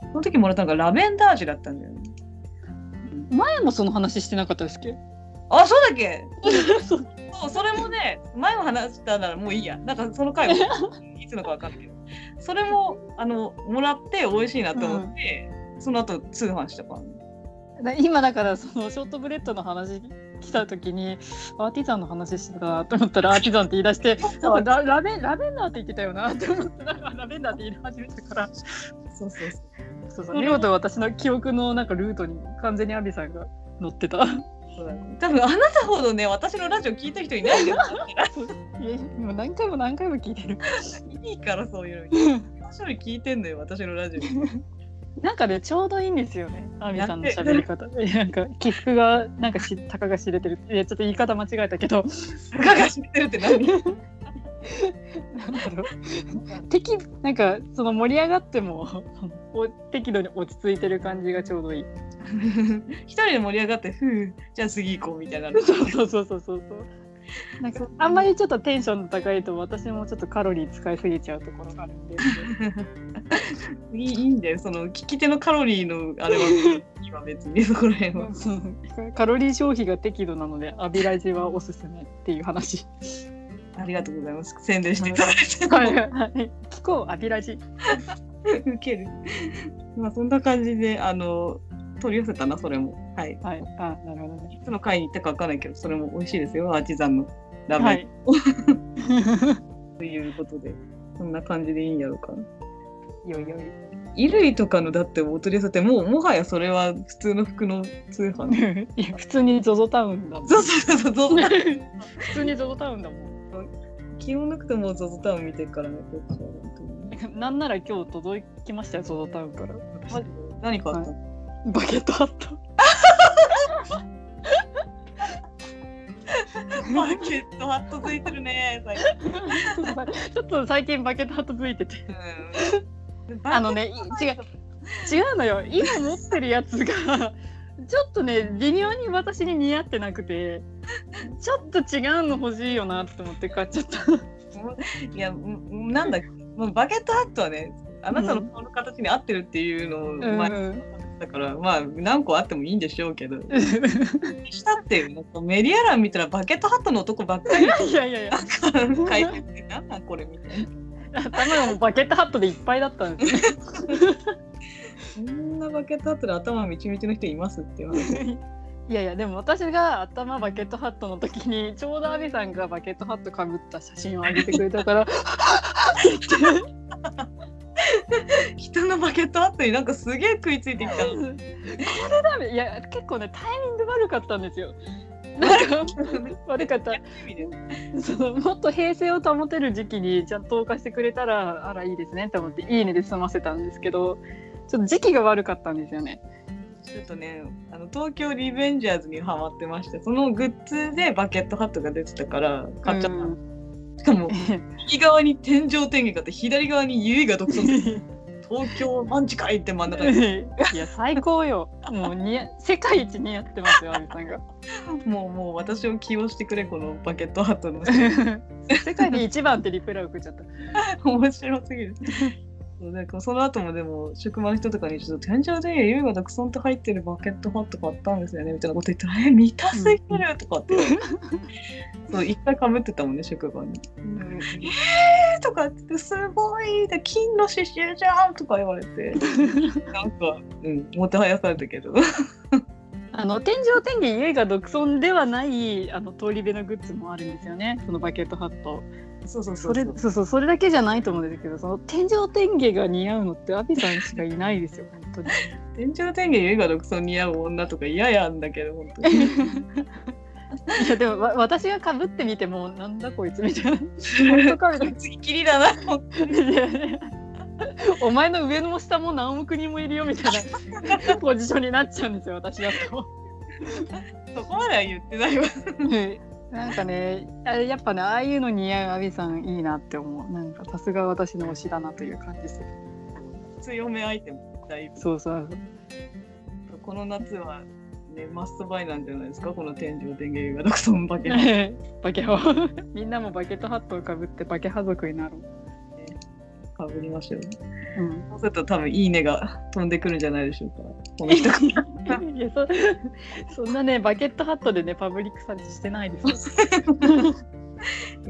その時もらったのがラベンダー味だったんだよね。うん前もその話してなかったですっけ？あそうだっけ？そう。それもね前も話したならもういいや。なんかその回も いつのかわかんない。けどそれもあのもらって美味しいなと思って、その後通販したから。ねだ今だからそのショートブレッドの話来た時にアーティザンの話してたなと思ったらアーティザンって言い出して なんかララベンラベンダーって言ってたよなって思って ラベンダーって言い始めたから。そうそうそう。そう見事私の記憶のなんかルートに完全にアビさんが乗ってた。そうだね。多分あなたほどね私のラジオ聞いた人いないよ。えもう何回も何回も聞いてる。いいからそういうの。面白い聞いてんのよ私のラジオなんかねちょうどいいんですよねアビさんの喋り方。え なんか起伏がなんかしたかが知れてる。いやちょっと言い方間違えたけど。たかが知ってるって何？なんだろう適なんかその盛り上がっても お適度に落ち着いてる感じがちょうどいい。一人で盛り上がってふうじゃあ次行こうみたいなそうそうそうそうそう。なんかあんまりちょっとテンションの高いと私もちょっとカロリー使いすぎちゃうところがあるんで。いいいいんだよその聞き手のカロリーのあれは今別にそこら辺はカロリー消費が適度なのでアビラジはおすすめっていう話。ありがとうございます宣伝していただいてはいはい。聞こうアビラジ。ウケるまあそんな感じであの取り寄せたなそれもはいはい。あなるほどね。いつの回に行ったかわかんないけどそれも美味しいですよアーティザンのラーメン、はい。ということでそんな感じでいいんやろうかなよいよい。衣類とかのだってお取り寄せってもうもはやそれは普通の服の通販 いや普通に ZOZO タウンだもん。そうそうそうそう普通に ZOZO タウンだもん。気を抜くともう ZOZO タウン見てるからねこっちはなんなら今日届きましたよ ZOZO タウンから。何買ったの、バケットハット。マーケットハットついてるね最近ちょっと最近バケットハットついてて。うん あのね、い違う。違うのよ。今持ってるやつが。ちょっとね、微妙に私に似合ってなくて。ちょっと違うの欲しいよなって思って買っちゃった。いやんなんだもうバケットハットはねあなたの顔の形に合ってるっていうのを前にうんだからまあ何個あってもいいんでしょうけど。したってなんかメディア欄見たらバケットハットの男ばっかり。いやいやいや。書いててなんなんこれみたいな。頭がもうバケットハットでいっぱいだったんですね。そんなバケットハットで頭みちみちの人いますっていう話いいやいやでも私が頭バケットハットの時にちょうどアビさんがバケットハットかぶった写真を上げてくれたから 人のバケットハットになんかすげえ食いついてきた。これダメ。いや結構ねタイミング悪かったんですよ。悪かった。そのもっと平静を保てる時期にちゃんと投下してくれたらあらいいですねと思って「いいね」で済ませたんですけどちょっと時期が悪かったんですよね。ちょっとねあの東京リベンジャーズにハマってましてそのグッズでバケットハットが出てたから買っちゃった、うんしかも右側に天井天気があって左側に優位が独尊 東京マンチカイって真ん中にいや最高よ。もうに世界一似合ってますよアビさんが。もうもう私を起用してくれこのバケットハットの 世界で一番ってリプライ送っちゃった。面白すぎるなんかその後もでも職場の人とかにちょっと天井で優位が独尊と入ってるバケットハット買ったんですよねみたいなこと言ったら「え見たすぎる!」とかって。そう一回かぶってたもんね職場に。えーとかって言ってすごいで金の刺繍じゃんとか言われて。なんか、うん、もてはやされたけど。あの天井天気家が独尊ではないあの通り部のグッズもあるんですよね。そのバケットハットそうそうそれそう。そうそれだけじゃないと思うんですけどその天井天気が似合うのってアビさんしかいないですよ本当に。天井天気家が独尊似合う女とか嫌やんだけど本当に。いやでもわ私がかぶってみてもなんだこいつみたいな。本当かみたい次きりだなお前の上も下も何億人もいるよみたいなポジションになっちゃうんですよ私だと。そこまでは言ってないわなんかねあれやっぱねああいうの似合うアビさんいいなって思う。なんかさすが私の推しだなという感じでする。強めアイテムだいぶ。そうそうこの夏はねマストバイなんじゃないですか？この天井天気が独尊バケットバケハみんなもバケットハットをかぶってバケハ族になろう、かぶりましょううん、そうすると多分いいねが飛んでくるんじゃないでしょうか。そそんなねバケットハットでねパブリックサーチしてないですよ、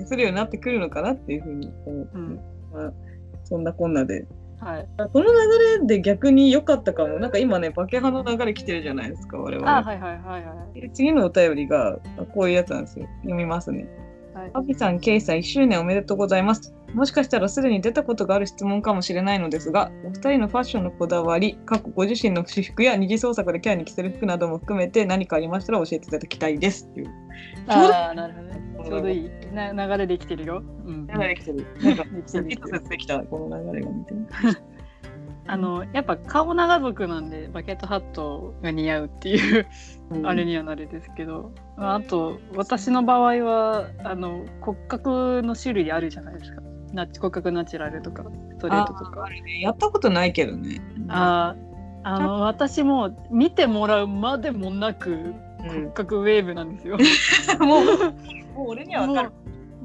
するようになってくるのかなっていうふうに思って、う。んまあ、そんなこんなで。はい、この流れで逆に良かったかも。なんか今ねバケハの流れ来てるじゃないですか我々。あはいはいはいはい。で次のお便りがあこういうやつなんですよ。読みますねはいアピさん、ケイさん、1周年おめでとうございます。もしかしたらすでに出たことがある質問かもしれないのですが、お二人のファッションのこだわり、過去ご自身の私服や二次創作でキャラに着せる服なども含めて何かありましたら教えていただきたいです。っていうああなるほどねちょうどいいな流れできてるよ、うん、流れ来てる。なんか、できた、この流れが見て。あのやっぱ顔長族なんでバケットハットが似合うっていうあれにはなるですけど、あと私の場合はあの骨格の種類あるじゃないですかナチ骨格ナチュラルとかストレートとかねやったことないけどね。あーあの私も見てもらうまでもなくう骨格ウェーブなんですよ。ん、もう、もう俺には分かる。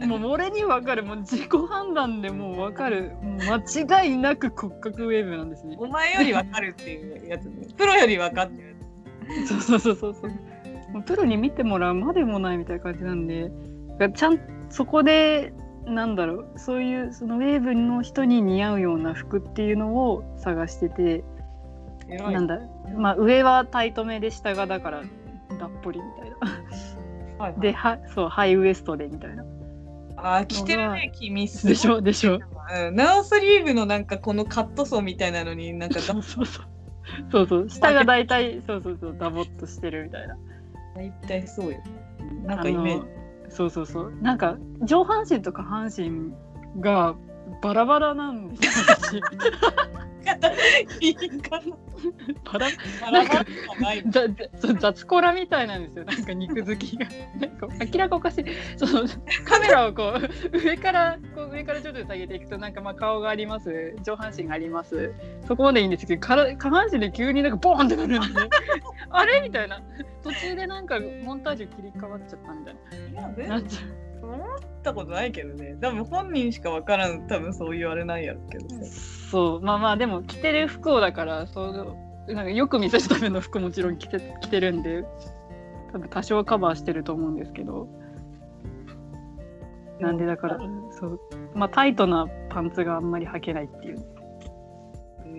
もう俺にわかるもう自己判断でもうわかるもう間違いなく骨格ウェーブなんですね。お前より分かるっていうやつね。プロより分かってる。そうそうそうそうそう。もうプロに見てもらうまでもないみたいな感じなんで、ちゃんそこでなんだろうそういうそのウェーブの人に似合うような服っていうのを探してて、なんだまあ上はタイトめで下がだからだっぽりみたいな。はいはいではそうハイウエストでみたいな。あー、着てるね、君。すでしょでしょ。うん、ナウスリーブのなんかこのカットソーみたいなのになんかそうそうそう。そうそう下が大体そうそうそうダボっとしてるみたいな。大体そうよ。うんなんかイメージ。そうそうそうなんか上半身と下半身がバラバラなんですいいかな。バラバラバラ雑コラみたいなんですよ。なんか肉付きが。なんか明らかおかしいそのカメラをこう上からこう上からちょっと下げていくとなんかまあ顔があります。上半身があります。そこまでいいんですけどから下半身で急になんかボーンってなるんで。あれ？みたいな。途中でなんかモンタージュ切り替わっちゃったみたいな。なっちゃう思ったことないけどね。多分本人しかわからん、多分そういうあれなんやろうけどさ。そう。まあまあでも着てる服をだからそうなんかよく見せるための服もちろん着て着てるんで多分多少カバーしてると思うんですけど。なんでだからそう。まあタイトなパンツがあんまり履けないっていうう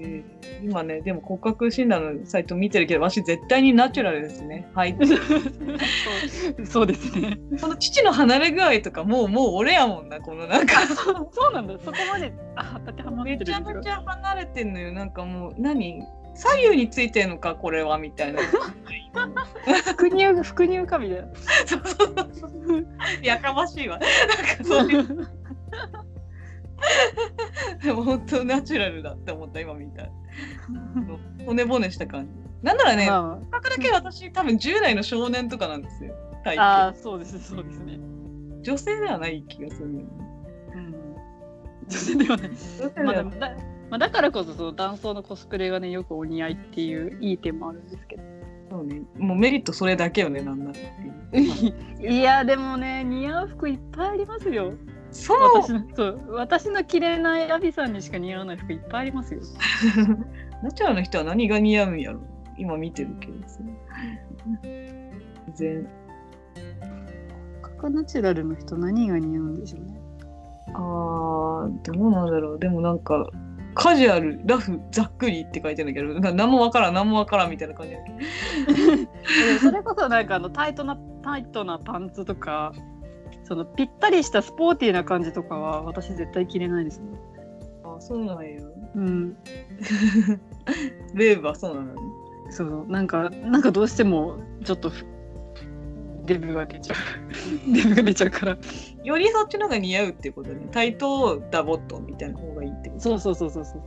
えー今ね、でも骨格診断のサイト見てるけど、私絶対にナチュラルですね。はい。そ うそうですね。この父の離れ具合とかもう、もう俺やもんな、このなんか。そうなんだ。そこまであ当てはまってめちゃ。めちゃ離れてんのよ。なんかもう、何？左右についてんのか、これは、みたいな。副乳副乳かみたいな。そうそうそう。やかましいわ。なんかそういう。でも本当ナチュラルだって思った、今見たい。骨骨した感じ。なんならね、ま骨格だけ私多分10代の少年とかなんですよ。体あ、あそうですそうですね。女性ではない気がするね。うん。女性ではない。まあ、だまあだからこそその男装のコスプレがねよくお似合いっていういい点もあるんですけど。そうね。もうメリットそれだけよね、なんならっていう。いやでもね似合う服いっぱいありますよ。そう私のそう私の着れないアビさんにしか似合わない服いっぱいありますよ。ナチュラルの人は何が似合うんやろ今見てるけどさ。全角ナチュラルの人何が似合うんでしょうね。あー、どうなんだろう。でもなんか、カジュアル、ラフ、ざっくりって書いてるんだけど、なんか何もわからん、何もわからんみたいな感じだけど。でそれこそなんかあのタイトなタイトなパンツとかそのぴったりしたスポーティーな感じとかは私絶対着れないですね。あ、そうなんや。うん。レーブはそうなの？ね。そうなんかなんかどうしてもちょっとふデブが出ちゃう デブが出ちゃうからよりそっちの方が似合うっていうことね。タイトダボットみたいな方がいいってこと？そうそうそうそうそう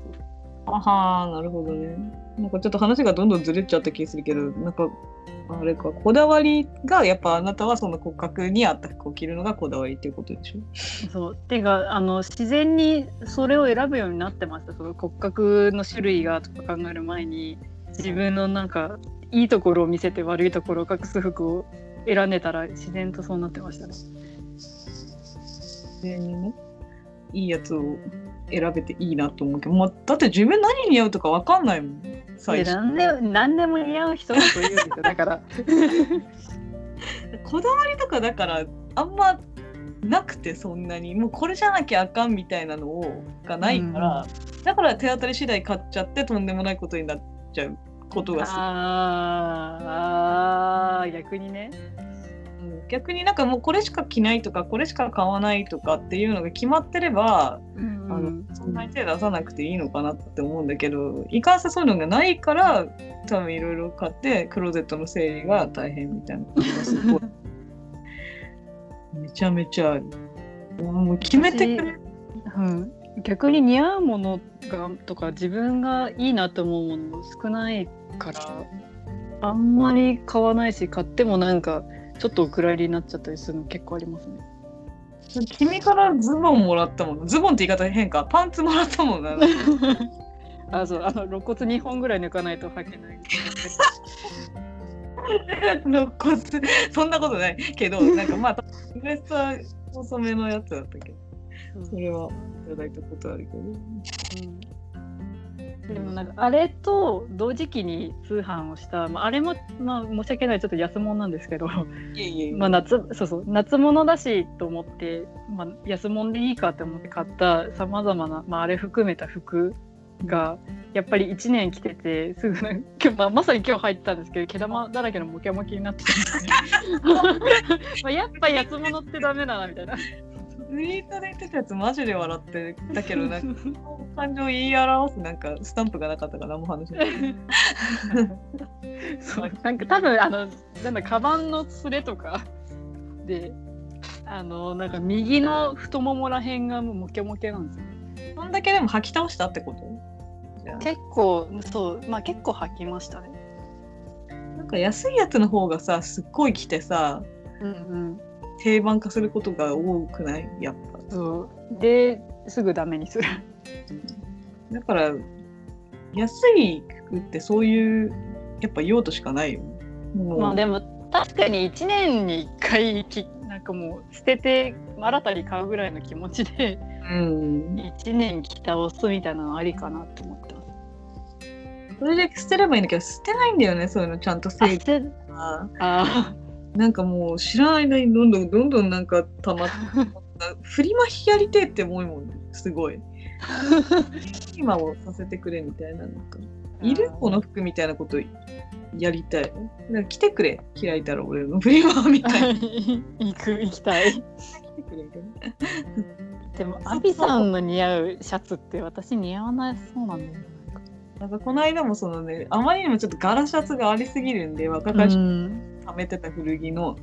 あはー、なるほどね。なんかちょっと話がどんどんずれちゃった気するけど、なんか、あれか、こだわりが、やっぱあなたはその骨格に合った服を着るのがこだわりっていうことでしょそうていうかあの自然にそれを選ぶようになってましたその骨格の種類がとか考える前に自分のなんかいいところを見せて悪いところを隠す服を選んでたら自然とそうなってましたね。自然にね、いいやつを選べていいなと思うけど、まあ、だって自分何に似合うとかわかんないもん。最初で何で何でも似合う人だと言うんですよだから。こだわりとかだから、あんまなくてそんなに、もうこれじゃなきゃあかんみたいなのをがないから、だから手当たり次第買っちゃってとんでもないことになっちゃうことがする。あーあー逆にね。うん逆になんかもうこれしか着ないとかこれしか買わないとかっていうのが決まってれば、うんあのそんなに手出さなくていいのかなって思うんだけどいかんせんそういうのがないから多分いろいろ買ってクローゼットの整理が大変みたいなことがすごいめちゃめちゃ。もう決めてくれ。うん、逆に似合うものがとか自分がいいなと思うもの少ないからあんまり買わないし買ってもなんかちょっとお蔵入りになっちゃったりするの結構ありますね。君からズボンもらったもん。ズボンって言い方変か。パンツもらったもんな。あそうあの肋骨2本ぐらい抜かないと履けない。肋骨そんなことないけどなんかまあウエストは細めのやつだったけどそれはいただいたことあるけどでもなんかあれと同時期に通販をした、まあ、あれも、まあ、申し訳ないちょっと安物なんですけど、まあ、夏そうそう夏物だしと思って、まあ、安物でいいかって思って買ったさまざまな、まあ、あれ含めた服がやっぱり1年着ててすぐ今日、まあ、まさに今日入ったんですけど毛玉だらけのモキャモキになってたんでまあやっぱ安物ってダメだなみたいな。ツイートで言ってたやつマジで笑ってだけどなんか 感情を言い表すなんかスタンプがなかったから何も話しないそうなんか多分あのなんだカバンのすれとかであのなんか右の太ももらへんがもうモケモケなんですよ。そんだけでも吐き倒したってこと？結構そうまあ結構履きましたね。なんか安いやつの方がさすっごい着てさうんうん。定番化することが多くない？やっぱ。そう。ですぐダメにする。だから安い服ってそういうやっぱ用途しかないよ。まあでも確かに1年に1回きなんかもう捨てて新たに買うぐらいの気持ちでうん、1年着倒すみたいなのありかなと思ってます。それで捨てればいいんだけど捨てないんだよねそういうの。ちゃんと整理ああなんかもう知らない間にどんどんどんどんなんか溜まって振りまきやりてえって思うもんね。すごい。今をさせてくれみたいななんか。いるこの服みたいなことやりたい。なんか来てくれ。開いたら俺の。フリマみたいな。来 行く行きたい。てくれみたいな。でもアビさんの似合うシャツって私似合わないそうなんだよ。なんかこの間もそのねあまりにもちょっと柄シャツがありすぎるんで若かり貯めてた古着の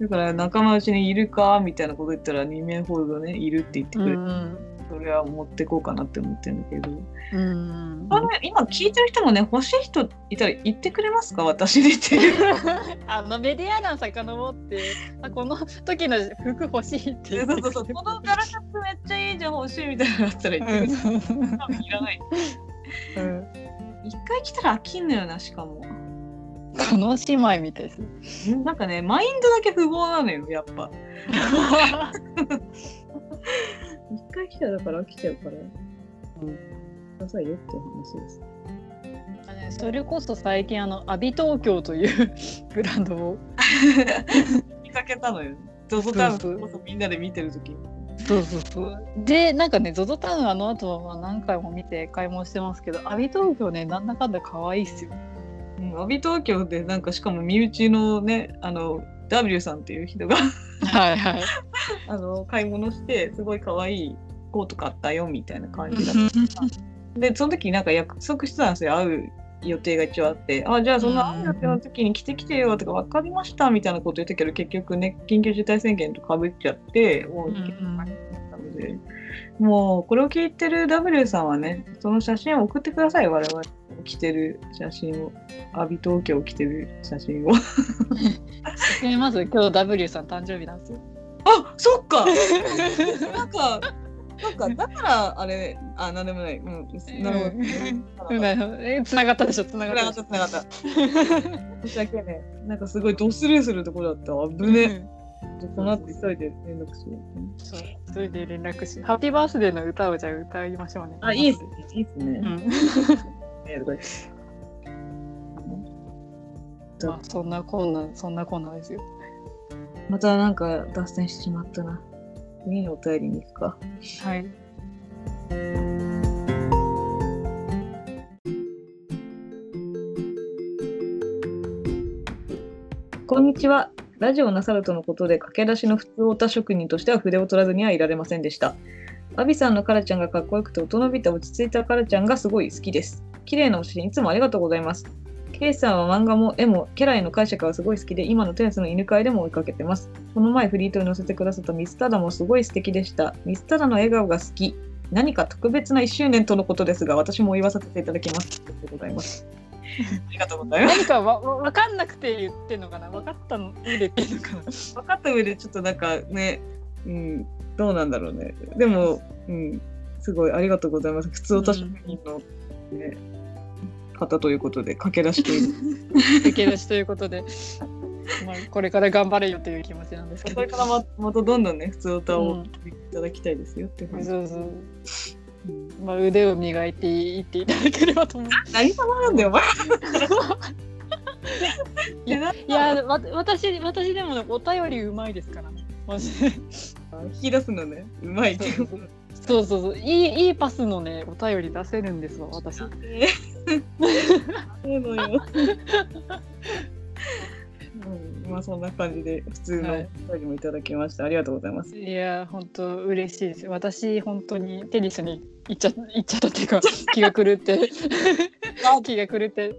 だから仲間内にいるかみたいなこと言ったら2名ほどねいるって言ってくれて、うんそれは持ってこうかなって思ってるんだけど、うんあのね今聞いてる人もね欲しい人いたら言ってくれますか？私にって あのメディア欄遡ってあこの時の服欲しいって言ってそうそうそうこの柄シャツめっちゃいいじゃん欲しいみたいなのあったら言ってくれ多分いらない。うん。一回来たら飽きんのよなしかもこの姉妹みたいです。なんかねマインドだけ不合なのよやっぱ。一回来たらだから飽きちゃうから。うんくださいよって話です。それこそ最近あのアビ東京というブランドを 見かけたのよ。ゾゾタウンこそみんなで見てるとき。そうそうそう。でなんかね ZOZO タウンあの後は何回も見て買い物してますけどアビ東京ねなんだかんだ可愛いっすようん、アビ東京でなんかしかも身内のね、あの、W さんっていう人がはいはい。あの買い物して、すごい可愛いコート買ったよみたいな感じだった。で、その時なんか約束してたんですよ、会う予定が一応あって、あ、じゃあそんな会う予定の時に来て来てよとか分かりましたみたいなこと言ったけど、結局ね、緊急事態宣言とかぶっちゃって、もう行けなかったので、もうこれを聞いてる W さんはね、その写真を送ってください、我々。着てる写真を、阿ビ東京を着てる写真を。知ってます今日 W さん誕生日なんですよ。あそっか。なんか、なんか、だから、あれ、あ、なんでもない。うん、なるほど。うん。え繋がったでしょ繋がっつながったでた、しつながった。申し訳ね。なん。かすごいドスルーするところだったわ。ぶね。この後急いで連絡しよう。そうそれで連絡しハッピーバースデーの歌をじゃあ歌いましょうねあ、いいっすね。いいっすねう。んまあそんなこんなそんなこんなですよまたなんか脱線してしまったな。次のお便りに行くか。はいこんにちは。ラジオをなさるとのことで駆け出しの普通オタ職人としては筆を取らずにはいられませんでした。アビさんのカラちゃんがかっこよくて大人びた落ち着いたカラちゃんがすごい好きです。綺麗なお写真いつもありがとうございます。ケイさんは漫画も絵もキャラへの解釈がすごい好きで今のテニスの犬飼いでも追いかけてます。この前フリートに載せてくださったミスタダもすごい素敵でした。ミスタダの笑顔が好き。何か特別な1周年とのことですが私も言わさせていただきます。ありがとうございます。ありがとうございます。何かわわ分かんなくて言ってんのかな？分かったの上で言ってんのかな？分かった上でちょっとなんかね、うん、どうなんだろうね。でも、うん、すごいありがとうございます。普通おた職人の、ね方ということで、駆け出しという。受け出しということで、まあ、これから頑張れよという気持ちなんですけどこれからままたどんどんね、普通歌をうんいただきたいですよっていう話、そうそう、うん。まあ、腕を磨いていっていただければと思う。何様なんだよ。いやいや私私でもねお便りうまいですからね。マジで。引き出すのね、うまい。そうそうそう。いいいいパスのねお便り出せるんですわ私。そうのよ。うん、まあそんな感じで普通のはい。お便りもいただきました。ありがとうございます。いや本当嬉しいです。私本当にテニスに行っちゃ行っちゃったっていうか 気が狂って。気が狂って。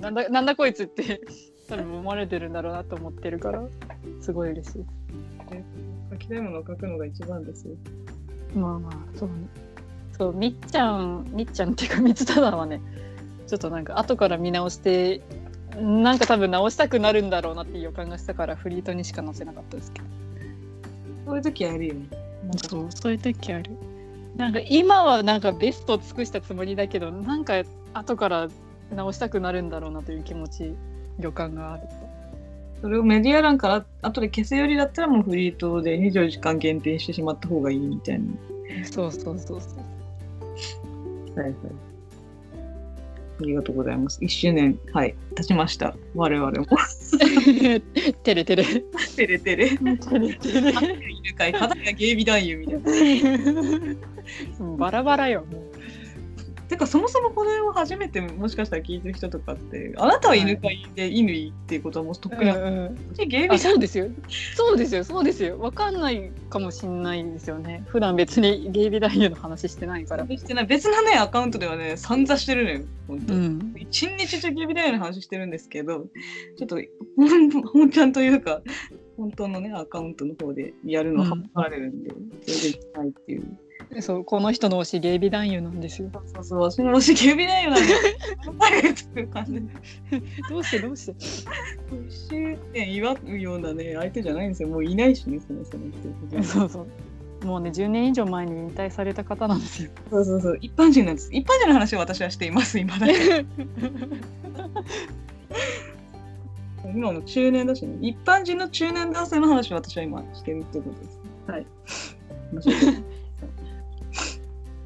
なんだなんだこいつって多分思われてるんだろうなと思ってるからすごい嬉しいです。書きたいものを書くのが一番ですよ。まあまあそうね。そうみっちゃんみっちゃんっていうか三つただはねちょっとなんか後から見直してなんか多分直したくなるんだろうなっていう予感がしたからフリートにしか載せなかったですけどそういう時あるよね。なんかそうそういう時あるなんか今はなんかベストを尽くしたつもりだけどなんか後から直したくなるんだろうなという気持ち予感があるそれをメディア欄から後で消すよりだったらもうフリートで24時間限定してしまった方がいいみたいな。そうそうそうそうはいはい。ありがとうございます。1周年、はい、経ちました。我々も。てれてれ。てれてれ。てれてれ。いるかい、肌が芸美男優みたいな。バラバラよ。もうてか、そもそもこれを初めてもしかしたら聞いてる人とかって、あなたは犬飼いで犬っていうことはもうとっくにうんうん。そうですよ。そうですよ。そうですよ。わかんないかもしんないですよね。普段別にゲイビ男優の話してないから。してない別のね、アカウントではね、散々してるのよ、本当。うん。一日中芸美男優の話してるんですけど、ちょっと、本ちゃんというか、本当のね、アカウントの方でやるのはうん。はられるんで、それでいけないっていう。そうこの人の推しゲイビ男優なんですよそうそう、私もし芸美男優なんで、っていう感じで。どうしてどうして？一周年祝うようなね、相手じゃないんですよ。もういないしね、その人の人。そうそうもうね10年以上前に引退された方なんですよそうそうそう、一般人なんです。一般人の話を私はしています、今だけ。今も中年だしね、一般人の中年男性の話を私は今してるってことです。はい。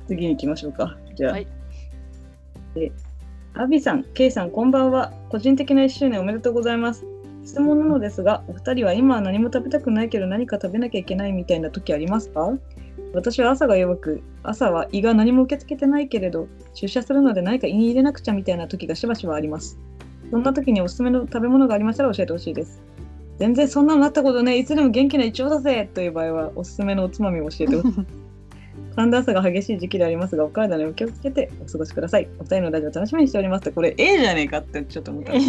次に行きましょうか。じゃあ。はいで、アビさん、ケイさん、こんばんは。個人的な1周年おめでとうございます。質問なのですが、お二人は今は何も食べたくないけど何か食べなきゃいけないみたいな時ありますか？私は朝が弱く、朝は胃が何も受け付けてないけれど、出社するので何か胃に入れなくちゃみたいな時がしばしばあります。そんな時におすすめの食べ物がありましたら教えてほしいです。全然そんなのなったことねいつでも元気な一応だぜという場合は、おすすめのおつまみを教えてほしい。寒暖差が激しい時期でありますが、お体にお気をつけてお過ごしください。お二人のラジオ楽しみにしております。これ A じゃねえかってちょっと思った。違う違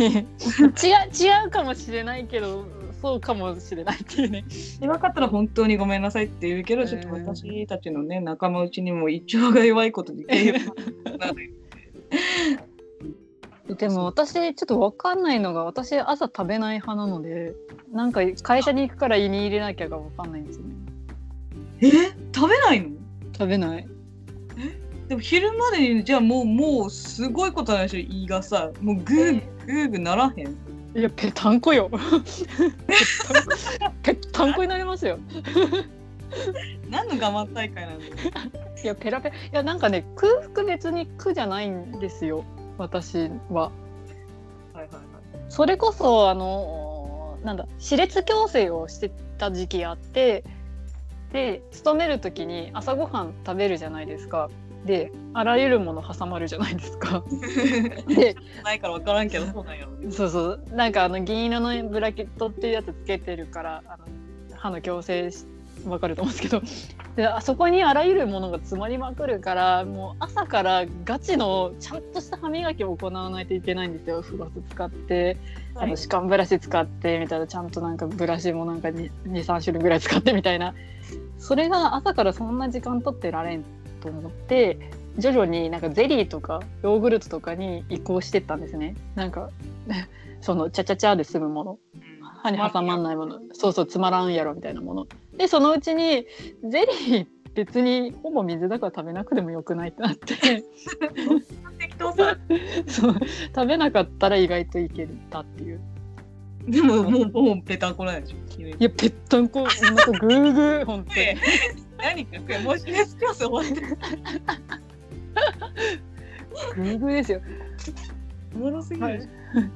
うかもしれないけどそうかもしれないっていうね。弱かったら本当にごめんなさいって言うけど、ちょっと私たちのね、仲間内にも胃腸が弱いことにでも私ちょっと分かんないのが私朝食べない派なのでなんか会社に行くから胃に入れなきゃが分かんないんですよね。え？食べないの？食べない。でも昼までにじゃあもうもうすごいことなんでしょ？胃がさもうグーグーグーならへん。いやぺったんこよ。ぺったんこになりますよ。何の我慢大会なんいやペラペラ。いやなんかね空腹別に苦じゃないんですよ。私は。はいはいはい。それこそあのなんだ歯列矯正をしてた時期あってで勤める時に朝ごはん食べるじゃないですか。であらゆるもの挟まるじゃないですか。でないから分からんけどそうなんやろ。ねそうそう。なんかあの銀色のブラケットっていうやつつけてるからあの歯の矯正しわかると思うんですけど。であそこにあらゆるものが詰まりまくるからもう朝からガチのちゃんとした歯磨きを行わないといけないんですよ。フロス使ってあの歯間ブラシ使ってみたいなちゃんとなんかブラシもなんか23種類ぐらい使ってみたいな。それが朝からそんな時間取ってられんと思って徐々になんかゼリーとかヨーグルトとかに移行してったんですね。なんかそのチャチャチャで済むもの。歯に挟まんないもの。そうそうつまらんやろみたいなものでそのうちにゼリー別にほぼ水だから食べなくてもよくないって。なって適当さ。そう。食べなかったら意外といけたっていう。でももうもうペタンコなんでしょ？いやぺったんこなんかグーグー本当に。で何かこれもしレスピョス終わってるグーグーですよ。おもろすぎる、はい。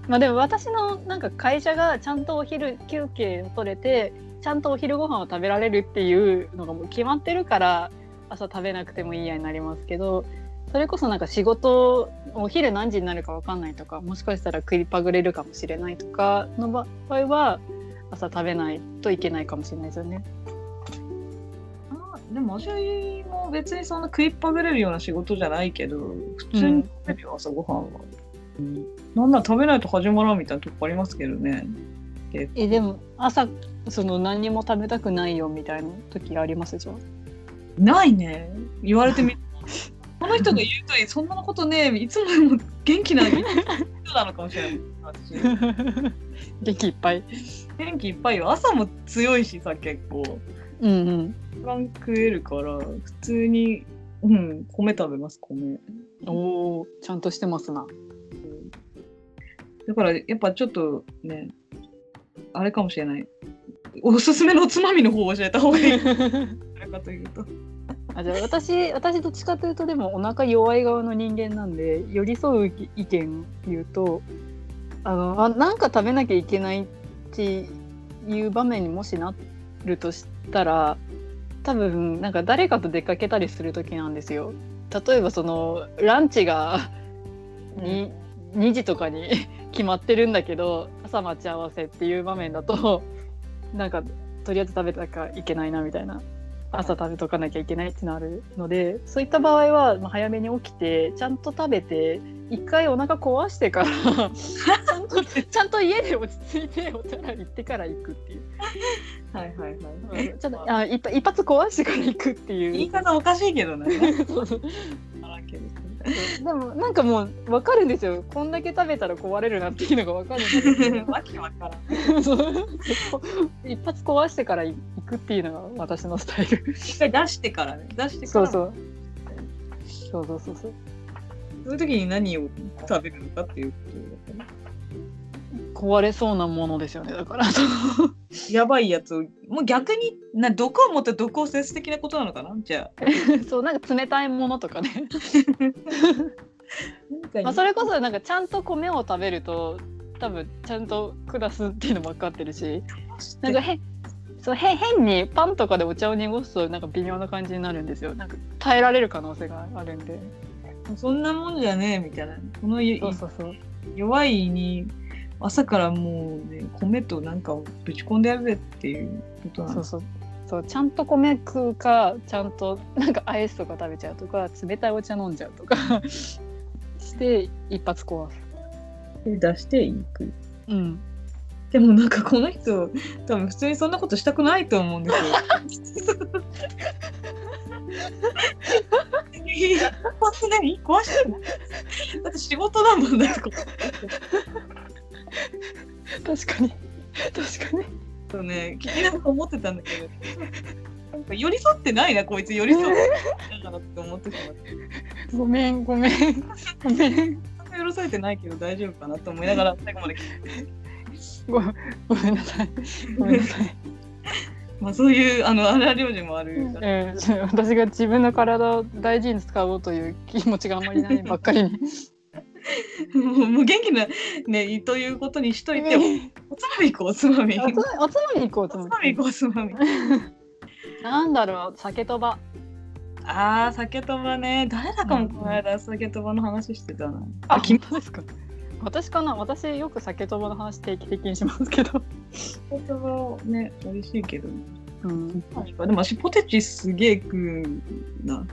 まあでも私のなんか会社がちゃんとお昼休憩を取れてちゃんとお昼ご飯を食べられるっていうのがもう決まってるから朝食べなくてもいいやになりますけどそれこそなんか仕事お昼何時になるか分かんないとかもしかしたら食いパグれるかもしれないとかの場合は朝食べないといけないかもしれないですよね。あでも私も別にそんな食いっぱぐれるような仕事じゃないけど普通に食べるよ、朝ごはんは、うん、なんなら食べないと始まらんみたいなとこありますけどねえでも朝その何にも食べたくないよみたいな時ありますじゃん？ないね。言われてみ この人が言うとりそんなことねいつも元気な人なのかもしれない。私。元気いっぱい。元気いっぱいよ。朝も強いしさ結構。うんうん。一番食えるから普通にうん米食べます米。おお、ちゃんとしてますな。だからやっぱちょっとねあれかもしれない。おすすめのおつまみの方を教えた方がいい。どちらかというと。あじゃあ私私どっちかというとでもお腹弱い側の人間なんで寄り添う意見言うとあのあなんか食べなきゃいけないっていう場面にもしなるとしたら多分なんか誰かと出かけたりする時なんですよ。例えばそのランチがに、2時とかに 決まってるんだけど朝待ち合わせっていう場面だと なんかとりあえず食べなきゃいけないなみたいな朝食べとかなきゃいけないっていうのあるのでそういった場合はまあ早めに起きてちゃんと食べて一回お腹壊してから ちゃんとちゃんと家で落ち着いてお手洗い行ってから行くっていう、はいはいはい。うんちょっとあ一一発壊してから行くっていう。言い方おかしいけどね。でもなんかもう分かるんですよこんだけ食べたら壊れるなっていうのが分かるんですよ わけわからん。そう一発壊してから行くっていうのが私のスタイル一回出してからね。出してから。そうそうそうそうそうそうそういう時に何を食べるのかっていうことだったね。壊れそうなものですよねだから。やばいやつ。を、もう逆にな毒を持って毒を接す的なことなのかな？じゃあ。そうなんか冷たいものとかね、まあ、それこそなんかちゃんと米を食べると多分ちゃんと下すっていうのも分かってるし。なんかへそうへ変にパンとかでお茶を濁すとなんか微妙な感じになるんですよ。なんか耐えられる可能性があるんで。そんなもんじゃねえみたいな。このゆそうそうそう。弱いに朝からもうね米となんかをぶち込んでやるぜっていうことなんです。そうそうそうちゃんと米食うかちゃんとなんかアイスとか食べちゃうとか冷たいお茶飲んじゃうとか して一発壊す。で出していく。うん、でもなんかこの人多分普通にそんなことしたくないと思うんですよ。壊す何壊して だって仕事だもんだって確かに確かに。そうね聞きながら思ってたんだけどなんか寄り添ってないなこいつ寄り添ってないかなって思ってしまってごめんごめんごめん寄り添えてないけど大丈夫かなと思いながら最後まで聞いてごごめんなさいごめんなさい。まあそういうあの荒領事もある私が自分の体を大事に使おうという気持ちがあんまりないばっかりに。もう元気なねということにしといておつまみ行こうおつまみ。おつおつまみ行こう。おつまみ行こうおつまみ。なんだろう酒とば。あー酒とばね。誰だかもこの間酒とばの話してたな。あ、君？本当ですか？私かな？私よく酒とばの話定期的にしますけど。酒とばね美味しいけどね。うん、でも私ポテチすげえ食うな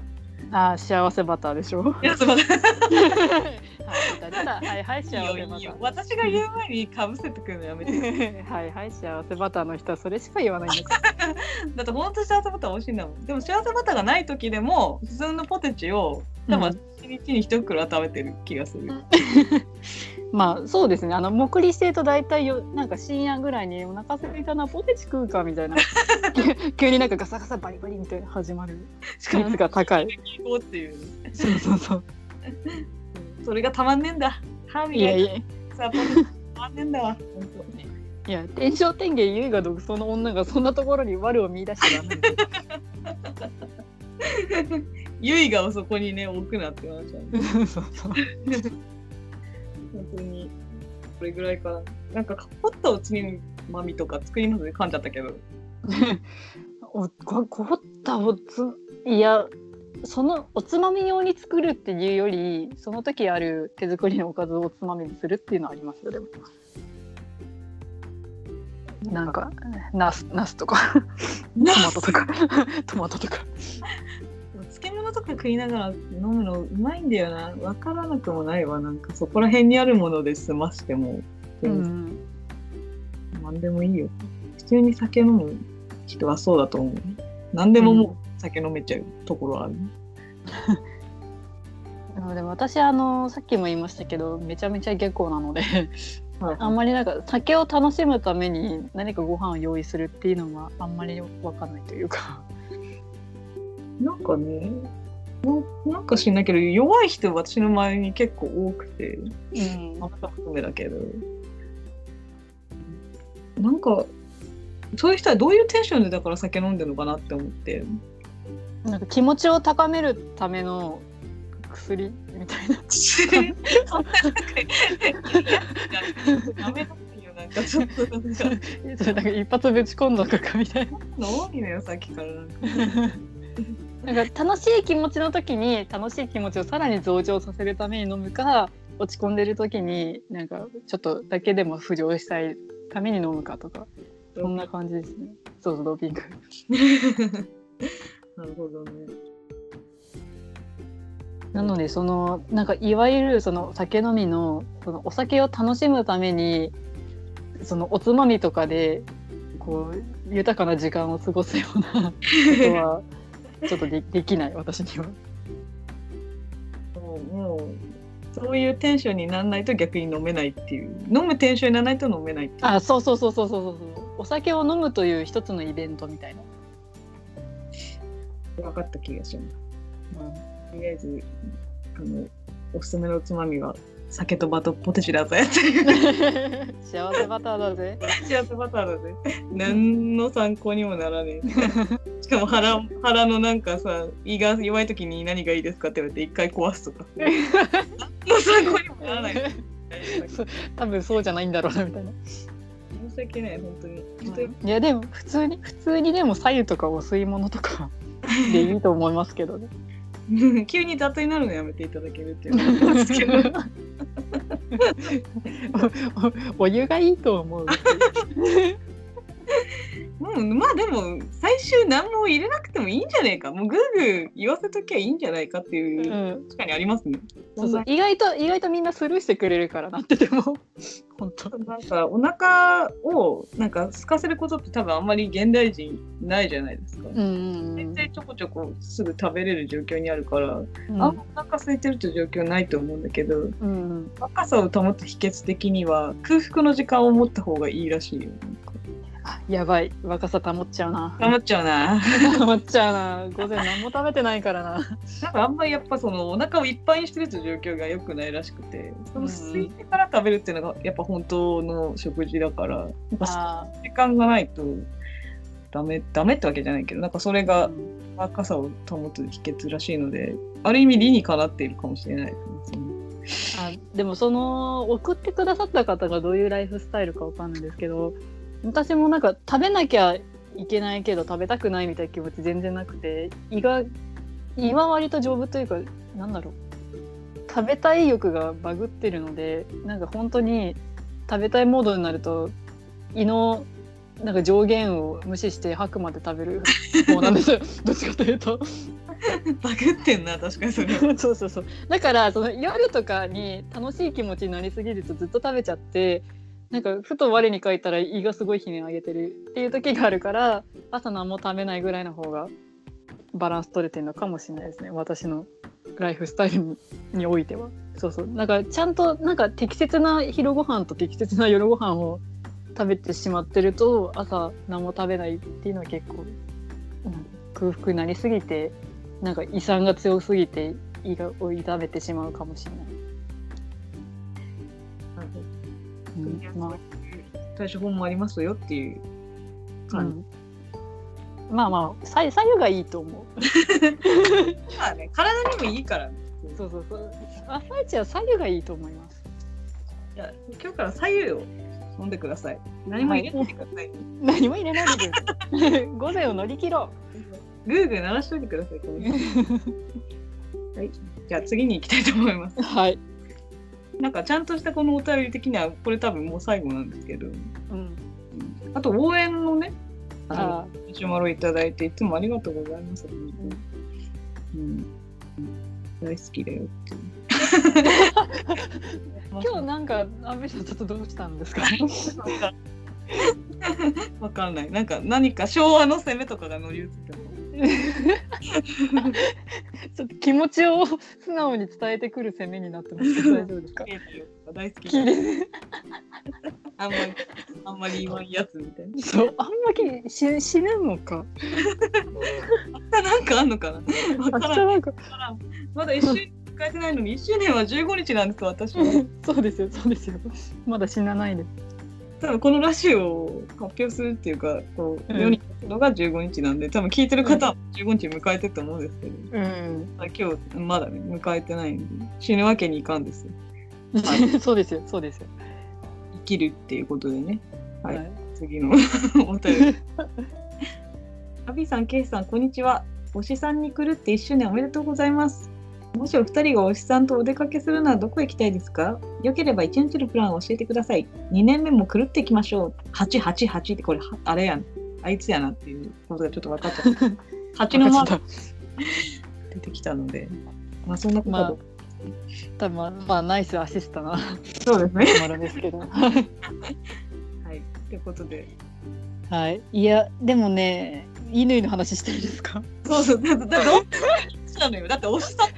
あー幸せバターでしょ？いやすいませんはい、出たはいはい幸せバタいいよ私が言う前にかぶせてくるのやめて。ー。はいはい幸せバターの人はそれしか言わないんだから。だって本当幸せバター美味しいんだもん。でも幸せバターがない時でも普通のポテチを多分一日に一袋は食べてる気がする、まあそうですね。あの目利してると大体よなんか深夜ぐらいにお腹空いたなポテチ食うかみたいな。急になんかガサガサバリバリみたいな始まる。しかも率が高い。行こうってい。うそうそうそう。それがたまんねえんだ。歯磨いいやいや。てさポテチたまんねえんだわ。本いや天正天元優雅独創の女がそんなところに悪を見出しちゃダメ。ですよ当ゆいがをそこにね置くなって話なんでそうそうこれぐらいかな。なんかカポッタおつまみとか作りますね。噛んじゃったけど。おこ凍ったおついやそのおつまみ用に作るっていうよりその時ある手作りのおかずをおつまみにするっていうのはありますよでもなんかナスナスとか。トマトとか。トマトとか。漬物とか食いながら飲むのうまいんだよな。分からなくもないわ。なんかそこら辺にあるもので済ましても、うん。何でもいいよ。普通に酒飲む人はそうだと思う。何でももう酒飲めちゃうところある、でもでも私あのさっきも言いましたけどめちゃめちゃ下校なのではい。あんまりなんか酒を楽しむために何かご飯を用意するっていうのはあんまりわかんないというか。なんかねななんか知んないけど弱い人私の周りに結構多くてうんあなた含めだけどなんかそういう人はどういうテンションでだから酒飲んでるのかなって思ってなんか気持ちを高めるための薬みたいな。そんななんかやめろっていうなんかちょっとなんか なんか一発ぶち込んどくかみたいな。多いのよさっきからなんか。なんか楽しい気持ちの時に楽しい気持ちをさらに増長させるために飲むか落ち込んでる時になんかちょっとだけでも浮上したいために飲むかとかそんな感じですね。そうそうドーピング。なるほどね。なのでそのなんかいわゆるその酒飲みのそのお酒を楽しむためにそのおつまみとかでこう豊かな時間を過ごすようなことはちょっとでできない私には。もうもうそういうテンションにならないと逆に飲めないっていう飲むテンションにならないと飲めないっていうあそうそうそうそうそうそうお酒を飲むという一つのイベントみたいな。分かった気がします。とりあえずあのおすすめのつまみは酒とバトポテチだぜっていう。幸せバターだぜ。幸せバターだぜ。何の参考にもならねえ。しかも腹腹のなんかさ胃が弱い時に何がいいですかって言われて一回壊すとか。何の参考にもならない。多分そうじゃないんだろうなみたいな。申し訳ない本当に。いやでも普通に普通にでも白湯とかお吸い物とかでいいと思いますけどね。急に雑になるのやめていただけるっていうすけど おお湯がいいと思う。うん、まあでも最終何も入れなくてもいいんじゃねえかもうグーグー言わせときゃいいんじゃないかっていう、うん確かにありますね。そうそう意外と意外とみんなスルーしてくれるからなってても 本当。なんかお腹をなんか空かせることって多分あんまり現代人ないじゃないですか。全然ちょこちょこすぐ食べれる状況にあるから、うんあんまお腹空いてるって状況ないと思うんだけどうんうん若さを保つ秘訣的には空腹の時間を持った方がいいらしいよ。やばい若さ保っちゃうな。保っちゃうな。保っちゃうな午前何も食べてないからな。なんかあんまりやっぱそのお腹をいっぱいにしてるって状況が良くないらしくてそのうん空いてから食べるっていうのがやっぱ本当の食事だから時間がないとダメダメってわけじゃないけどなんかそれーがうん若さを保つ秘訣らしいのである意味理にかなっているかもしれないですね。あでもその送ってくださった方がどういうライフスタイルかわかんないんですけど私もなんか食べなきゃいけないけど食べたくないみたいな気持ち全然なくて胃が胃は割と丈夫というかなんだろう食べたい欲がバグってるのでなんか本当に食べたいモードになると胃のなんか上限を無視して吐くまで食べる方なんですよ どっちかというと。バグってんな確かにそれは。そうそうそうだからその夜とかに楽しい気持ちになりすぎるとずっと食べちゃってなんかふと我に返ったら胃がすごい悲鳴上げてるっていう時があるから朝何も食べないぐらいの方がバランス取れてるのかもしれないですね。私のライフスタイルにおいては。そうそう。なんかちゃんとなんか適切な昼ご飯と適切な夜ご飯を食べてしまってると朝何も食べないっていうのは結構、空腹になりすぎてなんか胃酸が強すぎて胃を痛めてしまうかもしれない。うんまあ対処法もありますよっていうう感んまあまあ左左右がいいと思う。じ。まあね体にもいいからね。そうそうそう。朝一は左右がいいと思います。いや今日から左右を飲んでください。何も入れないでください。何も入れないで午前を乗り切ろグーグー鳴らしといてください。はい。じゃあ次に行きたいと思います。う。はい。なんかちゃんとしたこのお便り的にはこれ多分もう最後なんですけど、うん。あと応援のね、あのあマシュマロいただいていつもありがとうございます。うん、大好きだよっていう。今日なんか阿部さんちょっとどうしたんですか？わかんない。なんか何か昭和の攻めとかが乗り移ってたの。ちょっと気持ちを素直に伝えてくる攻めになってますけど大丈夫ですか？大好きあんまりあんまり言わんやつみたいな。そうあんまきし死ぬのか。なんかあんのかな？わあからん。なんかまだ一周年迎えてないのに一周年は15日なんです私は。そうですよそうですよ。まだ死なないです。多分このラジオを発表するっていうかこううん世にのが15日なんで多分聞いてる方は15日迎えてると思うんですけど、うん、あ今日まだね迎えてないんで死ぬわけにいかんですよ そうですよそうですよ。生きるっていうことでねはいはい次のお便り アビさん、ケイさん、こんにちは。推しさんに来るって1周年おめでとうございます。もしお二人が推しさんとお出かけするならどこへ行きたいですか？よければ1日のプランを教えてください。2年目も狂っていきましょう。888ってこれ、はあれやん。あいつやなっていうことがちょっと分かった。8のマーク 出てきたので、まあそんなことはまあ多分まあまあナイスアシストなそうですね。ものですけど。はい。ということで、はい。いやでもね乾の話していいですか？そうそう、だだだどう？したのよ？だって推しさん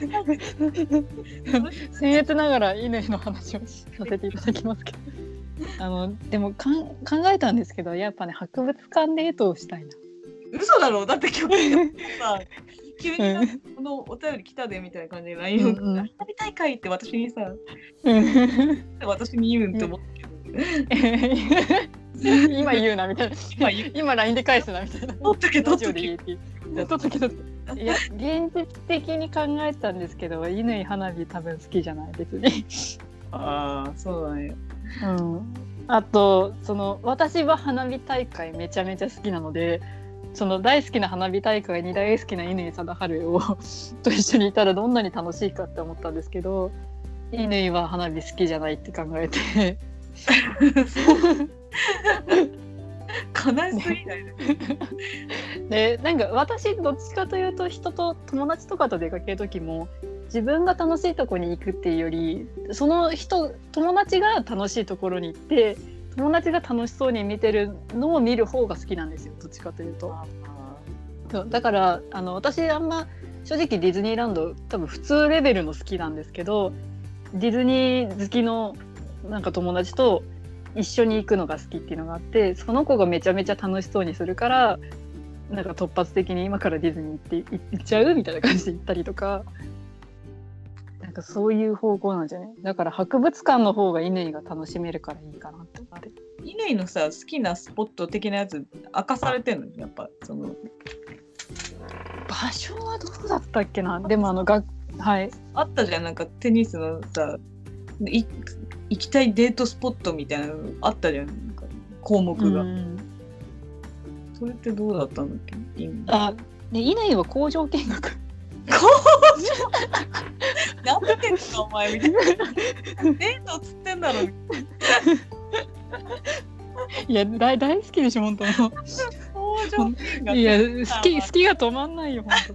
僭越ながら乾の話をさせていただきますけど。あのでもかん考えたんですけどやっぱね博物館デートをしたいな。嘘だろ？うだって今日さ急にこのお便り来たでみたいな感じで LINE をうんうん。花火大会って私にさうん。私に言うんって思ったけど、今言うなみたいな。今今 LINE で返すなみたいな。取っとけラ取っとけ。取っとけ取っとけ。いや現実的に考えたんですけど乾花火多分好きじゃない別に。ああそうだねうん、あとその私は花火大会めちゃめちゃ好きなのでその大好きな花火大会に大好きな乾貞治を と一緒にいたらどんなに楽しいかって思ったんですけど乾は花火好きじゃないって考えて。悲しすぎないね。でなんか私どっちかというと人と友達とかと出かける時も自分が楽しいとこに行くっていうよりその人友達が楽しいところに行って友達が楽しそうに見てるのを見る方が好きなんですよ。どっちかというと。そう。だからあの私あんま正直ディズニーランド多分普通レベルの好きなんですけどディズニー好きのなんか友達と一緒に行くのが好きっていうのがあってその子がめちゃめちゃ楽しそうにするからなんか突発的に今からディズニー行って行行っちゃうみたいな感じで行ったりとかなんかそういう方向なんじゃない？だから博物館の方が乾が楽しめるからいいかなって思って。乾のさ好きなスポット的なやつ明かされてんの？やっぱその。場所はどうだったっけな？でもあのがはい。あったじゃん。なんかテニスのさい行きたいデートスポットみたいなのあったじゃん。なんか項目が、うん。それってどうだったんだっけ？今あで乾は工場見学なんでんすかお前みたいなデートっつってんだろいや大大好きでしょ本当工場いや好き好きが止まんないよ本当。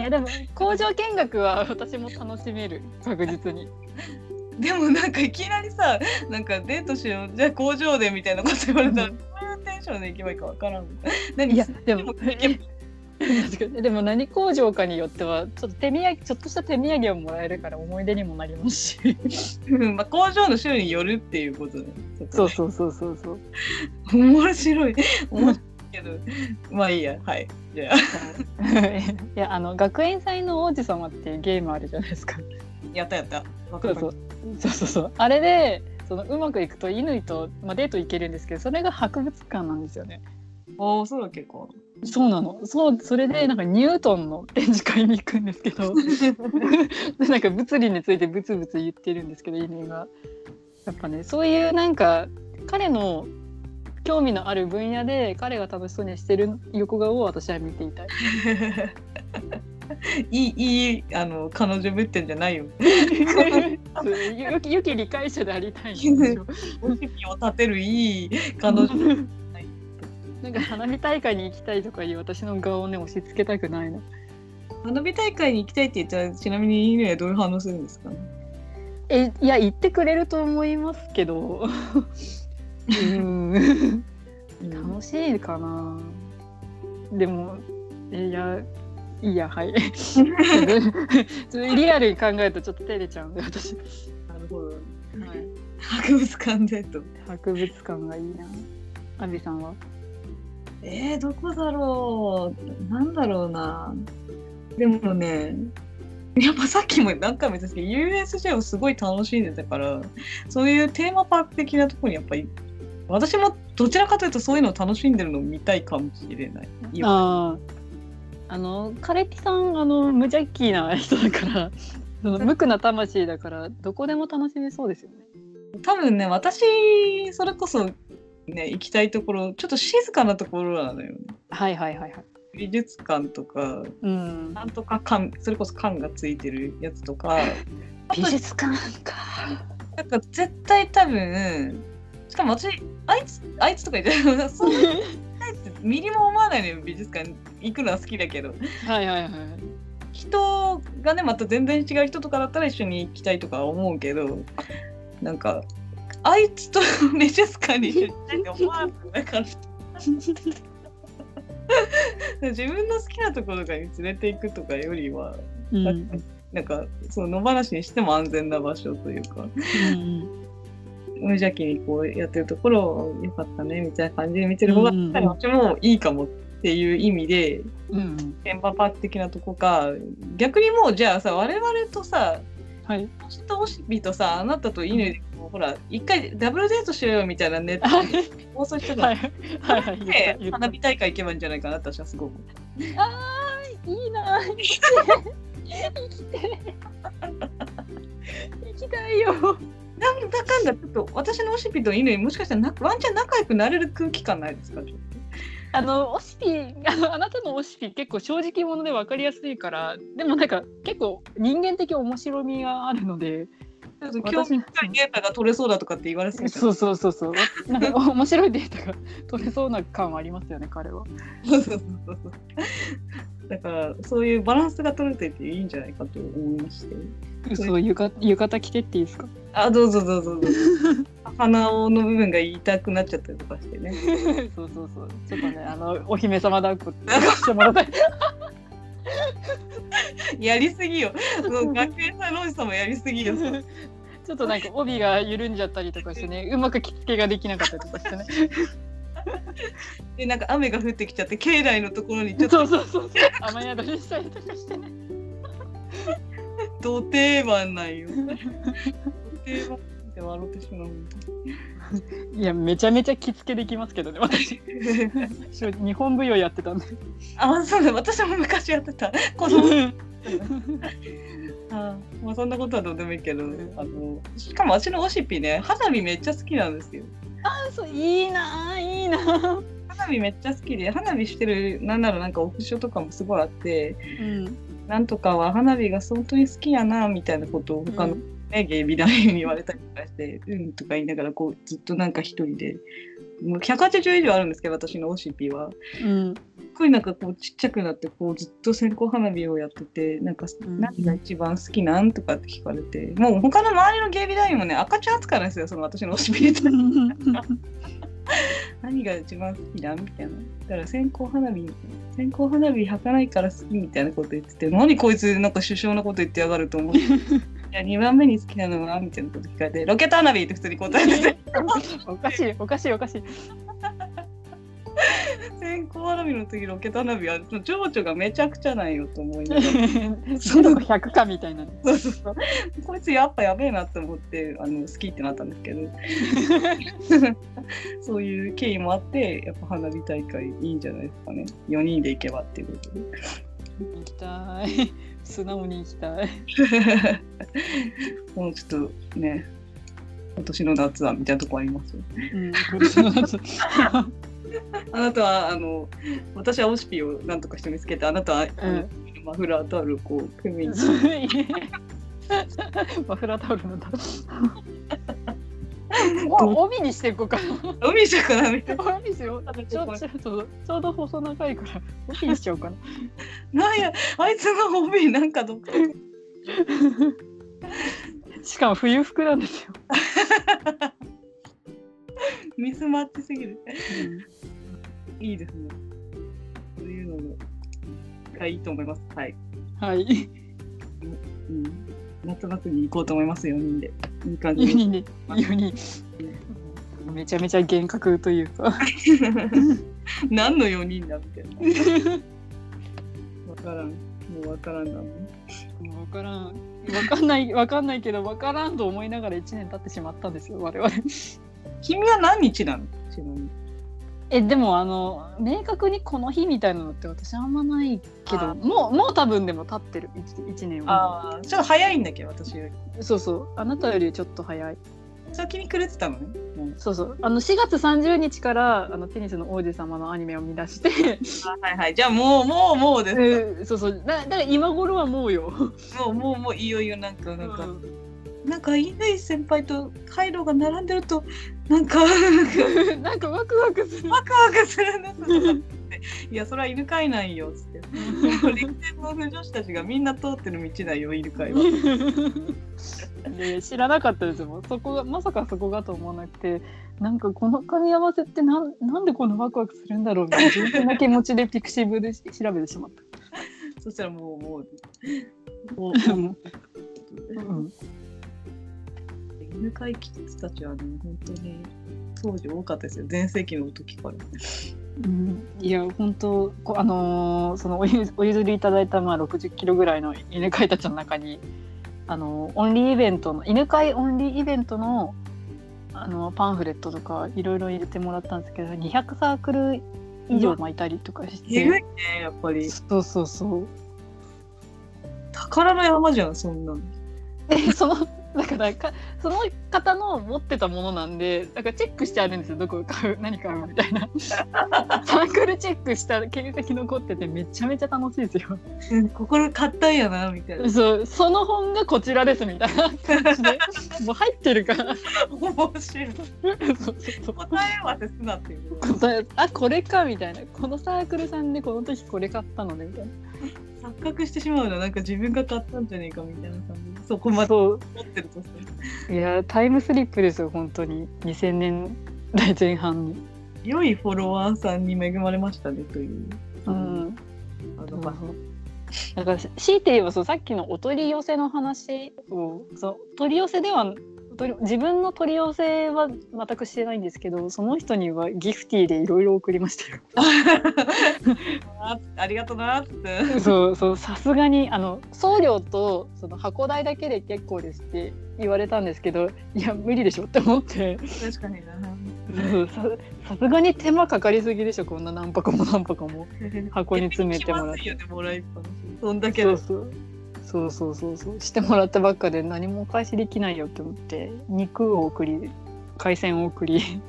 いやでも工場見学は私も楽しめる確実に。でもなんかいきなりさなんかデートしようじゃあ工場でみたいなこと言われたら、うんどういうテンションで行けばいいかわからん。何いやでも でも何工場かによってはちょっと手土産ちょっとした手土産をもらえるから思い出にもなりますし。うんまあ、工場の種類によるっていうことね。そうそうそうそうそう。面白い。面白いけど。まあいいや。はい。じゃあ。いやあの学園祭の王子様っていうゲームあるじゃないですか。やったやった。そうそう。そうそうそう。あれでそのうまくいくと乾と、まあ、デート行けるんですけどそれが博物館なんですよね。ああそうだっけかそうなの。そうそれでなんかニュートンの展示会に行くんですけど。で なんか物理についてブツブツ言ってるんですけど乾が。やっぱねそういうなんか彼の興味のある分野で彼が楽しそうにしてる横顔を私は見ていたい。いいいいあの彼女ぶってんじゃないよ。そうよき理解者でありたいんですよを立てるいい彼女なんか花火大会に行きたいとかいう私の顔をね押し付けたくないの。花火大会に行きたいって言ったらちなみに犬はどういう反応するんですか？えいや行ってくれると思いますけど。うん楽しいかな。でもえいやいいやはい。リアルに考えるとちょっと照れちゃうんで私。なるほどはい、博物館デート博物館がいいな。アビさんは？えー、どこだろうなんだろうなでもねやっぱさっきも何回も言ったんですけど USJ をすごい楽しんでたからそういうテーマパーク的なところにやっぱり私もどちらかというとそういうのを楽しんでるのを見たいかもしれない。今あああのカレピさんあの無邪気な人だからその無垢な魂だからどこでも楽しめそうですよね。多分ね私それこそね行きたいところちょっと静かなところなのよ、ね。はいはいはいはい。美術館とかうんなんとか館それこそ館がついてるやつとか 美術館か。なんか絶対多分しかも私あいつあいつとか言って そういうミリも思わないのよ美術館行くのは好きだけどはいはいはい。人がねまた全然違う人とかだったら一緒に行きたいとか思うけどなんかあいつと美術館に一緒に行きたいって思わないから自分の好きなところとかに連れていくとかよりは、うん。なんかその野放しにしても安全な場所というか。うん。無邪気にこうやってるところをよかったねみたいな感じで見てる方がうんもいいかもっていう意味でうん。テンパパーク的なとこか逆にもうじゃあさ我々とさはい。私とオシピとさあなたと犬でこうほら一回ダブルデートしようよみたいなネットはい。放送してたはい。はいはい。で言った花火大会行けばいいんじゃないかな私はすごく。あーいいな生きて生きて生きたいよ。なんだかんだちょっと私のオシピと犬もしかしたらなワンチャン仲良くなれる空気感ないですか？ちょっあのオシピあのあなたのオシピ結構正直者で分かりやすいからでもなんか結構人間的面白みがあるのでちょっと興味深いデータが取れそうだとかって言われすぎてそうそうそうそう。なんか面白いデータが取れそうな感はありますよね彼は。そうそうそうそう。だからそういうバランスが取れてていいんじゃないかと思いまして。そう浴衣浴衣着てっていいですか？あどうぞどうぞどうぞ。鼻緒の部分が痛くなっちゃったりとかしてね。そうそうそう。ちょっとねあのお姫様抱っこしてもらった。り やりすぎよ。学園祭のおじさんもやりすぎよちょっとなんか帯が緩んじゃったりとかしてね うまく着付けができなかったりとかしてね。でなんか雨が降ってきちゃって境内のところにちょっとそうそうそう雨宿りしたりとかしてね。ど定番なんよ。ど定番って笑ってしまういやめちゃめちゃ着付けできますけどね私 日本舞踊やってたんで。あそうだ私も昔やってた。子供あまあそんなことはどうでもいいけどあのしかも私のオシピね花火めっちゃ好きなんですよ。あそういいなあいいなあ花火めっちゃ好きで花火してるなんならなんかオフショとかもすごいあってうん。なんとかは花火が本当に好きやなみたいなことを他の、ね芸美男優に言われたりとかして「うん」とか言いながらこうずっとなんか一人で。もう180以上あるんですけど私のオシピは。うん。すごいなんかこうちっちゃくなってこうずっと線香花火をやっててなんかうん。何が一番好きなんとかって聞かれてもう他の周りの芸美団員もね赤ちゃん扱いなんですよその私のオシピに対して何が一番好きだみたいな。だから線香花火線香花火吐かないから好きみたいなこと言ってて何こいつなんか首相なこと言ってやがると思って。いや2番目に好きなのはみたいなこと聞かれてロケット花火って普通に答えてて。おかしいおかしいおかしい線香花火の時ロケット花火は情緒がめちゃくちゃなんよと思いながら。その100かみたいなそうそうそうこいつやっぱやべえなって思ってあの好きってなったんですけど。そういう経緯もあってやっぱ花火大会いいんじゃないですかね。4人で行けばっていうことで。行きたい。素直に行きたい。もうちょっとね今年の夏はみたいなとこありますようん今年の夏 あなたはあの私はオシピをなんとかして見つけてあなたは、うん。マフラータオルをこう組に。マフラータオルなんだ。お帯にしていこうかな。海じゃかなみたい帯にしよう。ちょちょちょちょうど細長いから帯にしちゃおうかな。ななんやあいつの帯なんかどっかしかも冬服なんですよ、ミスマッチすぎるいいですね。そういうのがいいと思います。はい。はいうん。夏祭りに行こうと思います、4人で。いい感じ4で。人で4人めちゃめちゃ厳格というか 何の4人だみたいな。わからん。もうわからんな。もう分からん分かんない分かんないけど分からんと思いながら1年経ってしまったんですよ我々君は何日なの？ちなみに。えでもあの明確にこの日みたいなのって私あんまないけどあもうもう多分でも経ってる。1, 年は。ああ、ちょっと早いんだけ？ど、私より。そうそう。あなたよりちょっと早い。先にくれてたのね？もう。そうそう。あの4月30日からあのテニスの王子様のアニメを見出して。あはいはい。じゃあもう、もう、もうですか？えーそうそう。だだから今頃はもうよ、もう、もう、もういよいよなんか、なんか、うんなんか、乾先輩とカイロが並んでると、なんか、なんかワクワクするワクワクするんいや、それは犬飼いなんよ、つって。もう陸前の女子たちがみんな通ってる道だよ、犬飼いは。で知らなかったですよそこがまさかそこがと思わなくてなんかこの組み合わせってなんなんでこんなワクワクするんだろうみたいな純粋な気持ちでピクシブで調べてしまった。そしたらもう、もう、もうんう、うん犬飼いキッズたちはね、本当に当時多かったですよ、全盛期の時から。うんいや本当こあのーそのおゆお譲りいただいたまあ60キロぐらいの犬飼いたちの中にあのーオンリーイベントの犬飼いオンリーイベントのあのパンフレットとかいろいろ入れてもらったんですけど200サークル以上巻いたりとかしてえぐいね、やっぱり。そうそうそう宝の山じゃん、そんなの。でそのだからかその方の持ってたものなんでなんかチェックしてあるんですよ。どこ買う何買うみたいな。サークルチェックした形跡残っててめちゃめちゃ楽しいですよ。うん心買ったんやな、みたいな。そうその本がこちらですみたいな感じで。もう入ってるから。面白い。そうそう答え合わせすなっていう。答えあこれかみたいな。このサークルさんでこの時これ買ったのねみたいな。錯覚してしまうの、なんか自分が買ったんじゃねえかみたいな感じ。で。そこまで持ってるとさ。いやタイムスリップですよ本当に2000年代前半に。良いフォロワーさんに恵まれましたねという。うんあのまあだから強いて言えばそうさっきのお取り寄せの話をそう取り寄せでは取り自分の取り寄せは全くしてないんですけどその人にはギフティーでいろいろ送りましたよ。あありがとうなって。そうそうさすがにあの送料とその箱代だけで結構ですって言われたんですけどいや無理でしょって思って確かにな。ささすがに手間かかりすぎでしょこんな何箱も何箱も箱に詰めてもらって。そんだけでそうそうそうそうそうそう。してもらったばっかで何もお返しできないよって思って肉を送り海鮮を送り。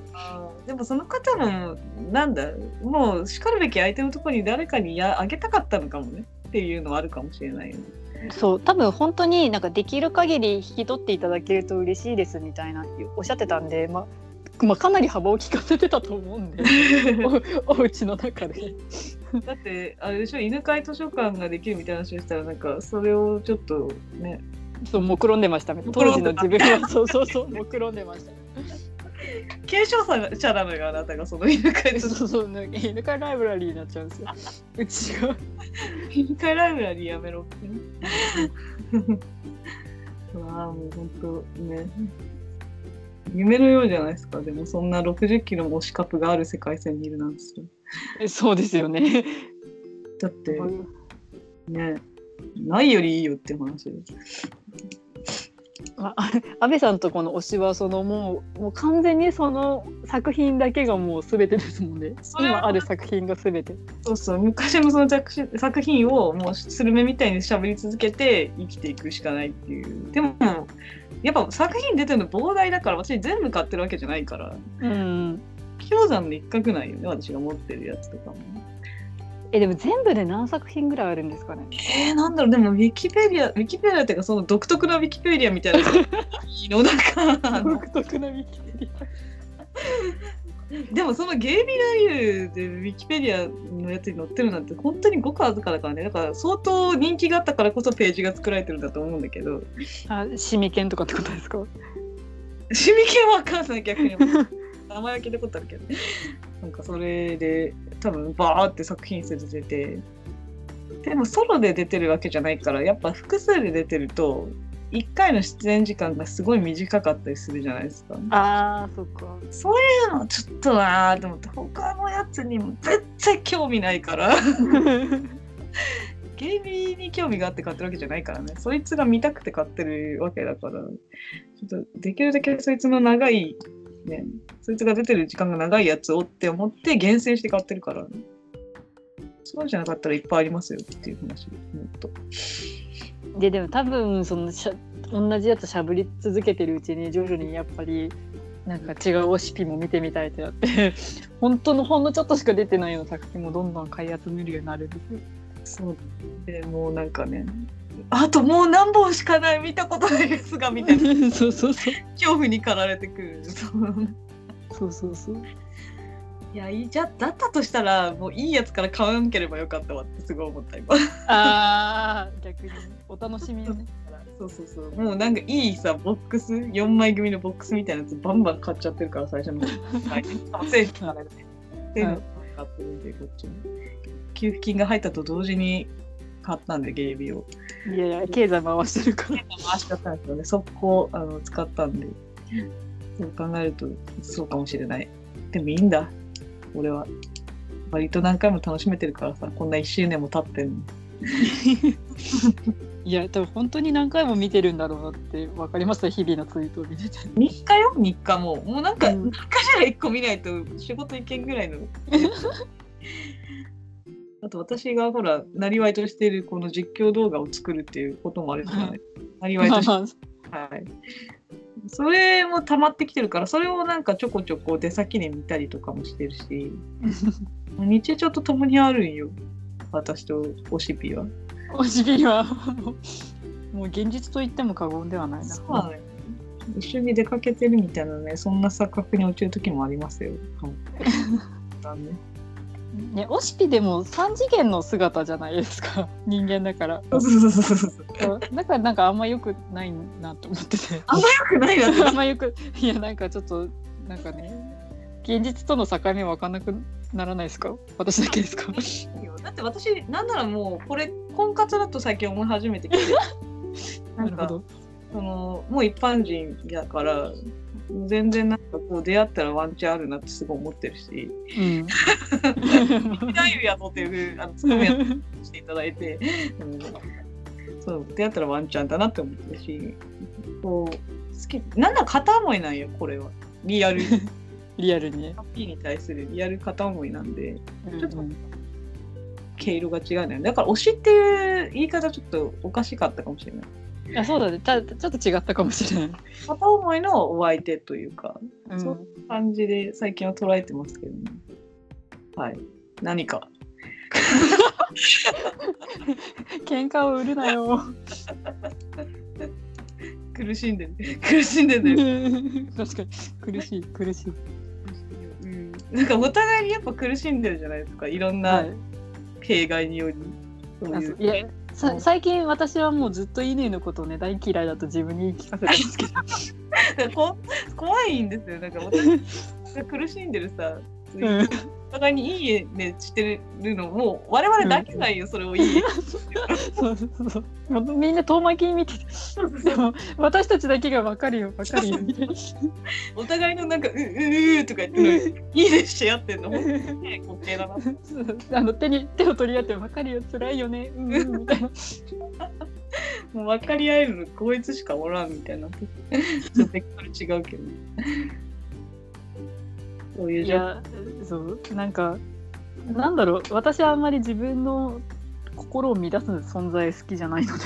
でもその方もなんだもうしかるべき相手のところに誰かにやあげたかったのかもね。っていうのはあるかもしれないよね。そう多分本当になんかできる限り引き取っていただけると嬉しいですみたいなおっしゃってたんで、まあまあ、かなり幅を利かせてたと思うんで おお家の中で。だってあれでしょ犬飼図書館ができるみたいな話をしたらなんかそれをちょっとね。そう目論んでましたね。当時の自分はそうそうそう目論んでました。継承者なのよあなたがその犬飼そうそうなんか犬飼ライブラリーになっちゃうんですよ。うちが犬飼ライブラリーやめろってね。うわあもう本当ね夢のようじゃないですか。でもそんな60キロも資格がある世界線にいるなんですよえそうですよね。だってねないよりいいよって話です。ああ安倍さんとこの推しはそのもうもう完全にその作品だけがもう全てですもんね。それは今ある作品が全て。そうそう。昔のその作品作品をもうスルメみたいに喋り続けて生きていくしかないっていう。でもやっぱ作品出てるの膨大だから私全部買ってるわけじゃないから。うん。氷山の一角なんよね私が持ってるやつとかも。えでも全部で何作品ぐらいあるんですかね？えー、なんだろうでもウィキペディアウィキペディアっていうかその独特なウィキペディアみたいなの 独特なウィキペディでもそのゲイビライブでウィキペディアのやつに載ってるなんて本当にごくわずかだからね。だから相当人気があったからこそページが作られてるんだと思うんだけど。アあシミケンとかってことですか？シミケンわかんない逆に。名前は聞いたことあるけど。なんかそれで多分バーって作品数で出て。でもソロで出てるわけじゃないからやっぱ複数で出てると1回の出演時間がすごい短かったりするじゃないですか。あーそっか。そういうのちょっとなーと思って他のやつにも絶対興味ないから。ゲーミーに興味があって買ってるわけじゃないからね。そいつが見たくて買ってるわけだから。ちょっとできるだけそいつの長いね、そいつが出てる時間が長いやつをって思って厳選して買ってるから、そうじゃなかったらいっぱいありますよっていう話、もっと。ででも多分そのしゃ同じやつしゃぶり続けてるうちに徐々にやっぱりなんか違うオシピも見てみたいってなって 本当のほんのちょっとしか出てないような作品もどんどん買い集めるようになるんで。そうでもうなんかね、あともう何本しかない見たことないですがみたいな そうそうそう 恐怖に駆られてくる。そうそうそうそう。いやいいじゃだったとしたらもういいやつから買わなければよかったわってすごい思った今。ああ逆にお楽しみね。そうそう。そうもうなんかいいさボックス？4枚組のボックスみたいなやつバンバン買っちゃってるから最初の。はい。政府からねっていうのを買ってるんでこっちも。給付金が入ったと同時に買ったんでゲイビーを。いやいや経済回してるから。回しちゃったんですよね。速攻あの使ったんで。そう考えるとそうかもしれない。でもいいんだ俺は。割と何回も楽しめてるからさこんな1周年も経ってんの。いや多分本当に何回も見てるんだろうなって分かります？日々のツイートを見てて。日課よ日課も。もうなんかうん。何かしら1個見ないと仕事行けんぐらいの。あと私がほらなりわいとしているこの実況動画を作るっていうこともあるじゃない。なりわいとまあして。ま あはい。それも溜まってきてるから、それをなんかちょこちょこ出先で見たりとかもしてるし、日常と共にあるんよ。私とオシピは。おしびはもう現実と言っても過言ではないな。そうなのよ。一緒に出かけてるみたいなね、そんな錯覚に落ちる時もありますよ。はいだねね、オシピでも3次元の姿じゃないですか。人間だから。だからなんかあんま良くないなと思ってて。あんまよくないな。あんまよくいやなんかちょっとなんかね現実との境目分かんなくならないですか？私だけですか？だって私、なんならもう、これ、婚活だと最近思い始めてきて。なるほどそのもう一般人だから全然なんかこう出会ったらワンチャンあるなってすごい思ってるし。うん「大夫やぞ」っていうあのツッコミやしていただいて、うん、そう出会ったらワンチャンだなって思ってるし。こう好きなんだ片思いなんよこれは。リアル。リアルにね、ハッピーに対するリアル片思いなんで。ちょっとうん毛色が違うのよ。だから推しっていう言い方ちょっとおかしかったかもしれないいやそうだねちょっと違ったかもしれない、片思いのお相手というかうんそう感じで最近は捉えてますけどね。はい。何か。喧嘩を売るなよ苦しんでる。苦しんでる。確かに苦しい苦しいうん。なんかお互いにやっぱ苦しんでるじゃないですか。いろんはない弊害により。そういそういやさ最近私はもうずっと乾のことをね大嫌いだと自分に言い聞かせてますけど 怖いんですよ。なんか私が 苦しんでるさ。うん。お互いにいい家ねしてるのもう我々だけないよ、それをいい。家そうそうそう。みんな遠巻きに見ててでも私たちだけが分かるよ分かるよみたいな。お互いのなんかううううとか言っていいねし合ってんの。ほんとにね滑稽だなあの手に手を取り合って分かるよ辛いよね。うんうんみたいな。もう分かり合えるのこいつしかおらんみたいな。ちょっと違うけどね。そういうそう？なんかなんだろう。私はあんまり自分の心を乱す存在好きじゃないので。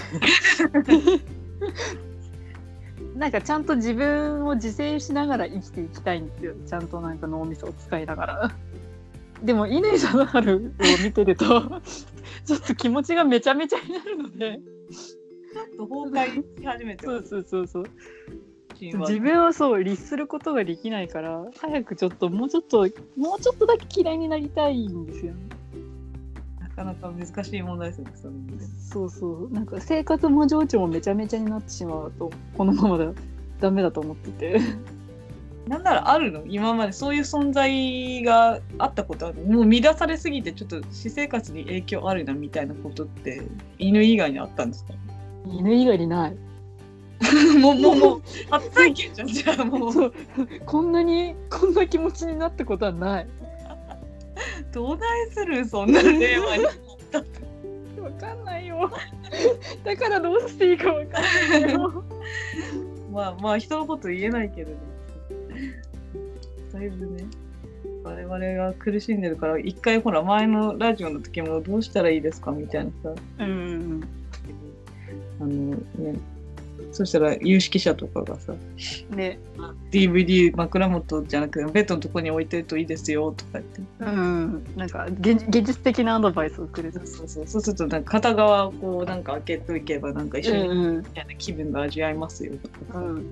なんかちゃんと自分を自制しながら生きていきたいんですよ。ちゃんとなんか脳みそを使いながら。でも乾貞治を見てると ちょっと気持ちがめちゃめちゃになるので。ちょっと崩壊し始めてそう。そうそうそう自分をそう律することができないから早くちょっともうちょっともうちょっとだけ嫌いになりたいんですよね。なかなか難しい問題ですね。そのそうそう。なんか生活も情緒もめちゃめちゃになってしまうとこのままではダメだと思ってて。なんならあるの？今までそういう存在があったことあるもう乱されすぎてちょっと私生活に影響あるなみたいなことって犬以外にあったんですか？犬以外にないもうもうもう。初体験じゃんじゃあもう。こんなにこんな気持ちになったことはない。どうないするそんな令和に。わかんないよ。だからどうしていいかわかんないよ。まあまあ人のこと言えないけれどだいぶね我々が苦しんでるから一回ほら前のラジオの時もどうしたらいいですかみたいなさ。うんうん。あのねそしたら有識者とかがさうん。ね、DVD 枕元じゃなくてベッドのとこに置いてるといいですよとか言って。うん、なんか現現実的なアドバイスをくれた。そうそうそうするとなんか片側をこうなんか開けといけばなんか一緒にみうん。たいな気分が味わえますよとか。うん、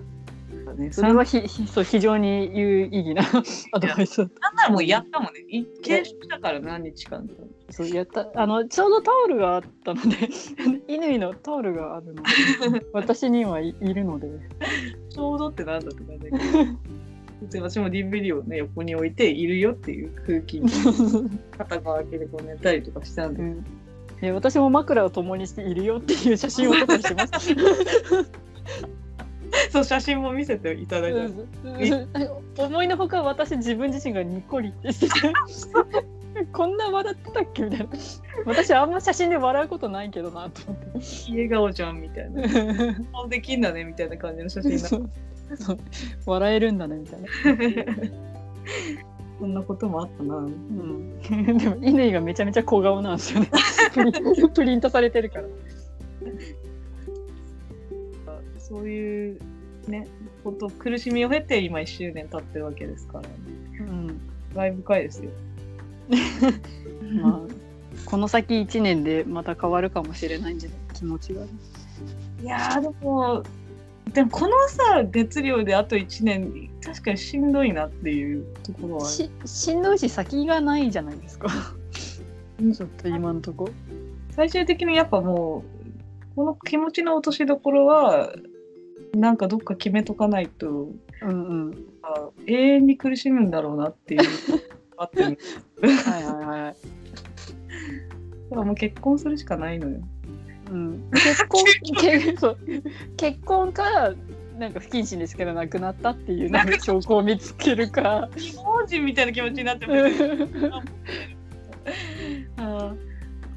さ、ね、それはひひそう非常に有意義なアドバイス。なんならもうやったもんね。い継承したから何日間かそうやったあのちょうどタオルがあったので 乾のタオルがあるので 私にはいいるので。ちょうどってなんだって感じだけど。で私も DVD をね横に置いているよっていう空気に 片側開けてこう寝たりとかしたんで。うん。え私も枕を共にしているよっていう写真を撮ったりしました。そう写真も見せていただいた。思いのほか私自分自身がニコリってしてて こんな笑ってたっけみたいな。私あんま写真で笑うことないけどなと思って。笑顔じゃんみたいな。顔できんだねみたいな感じの写真そうそう。笑えるんだねみたいな、そんなこともあったな。うん、でも乾がめちゃめちゃ小顔なんですよね。プリントされてるから。そういうねこと苦しみを経て今1周年経ってるわけですから、ね、うん。感慨深いですよ まあこの先1年でまた変わるかもしれないんじゃない？気持ちが。いやーでもでもこのさ熱量であと1年確かにしんどいなっていうところはししんどいし先がないじゃないですか。うん。ちょっと今のとこ。最終的にやっぱもうこの気持ちの落としどころはなんかどっか決めとかないとうんうんあ永遠に苦しむんだろうなっていうあってるはいはいはい。だからもう結婚するしかないのよ。うん、結婚結婚かなんか不謹慎ですけど亡くなったっていうなんか証拠を見つけるか。非法人みたいな気持ちになって うるんあー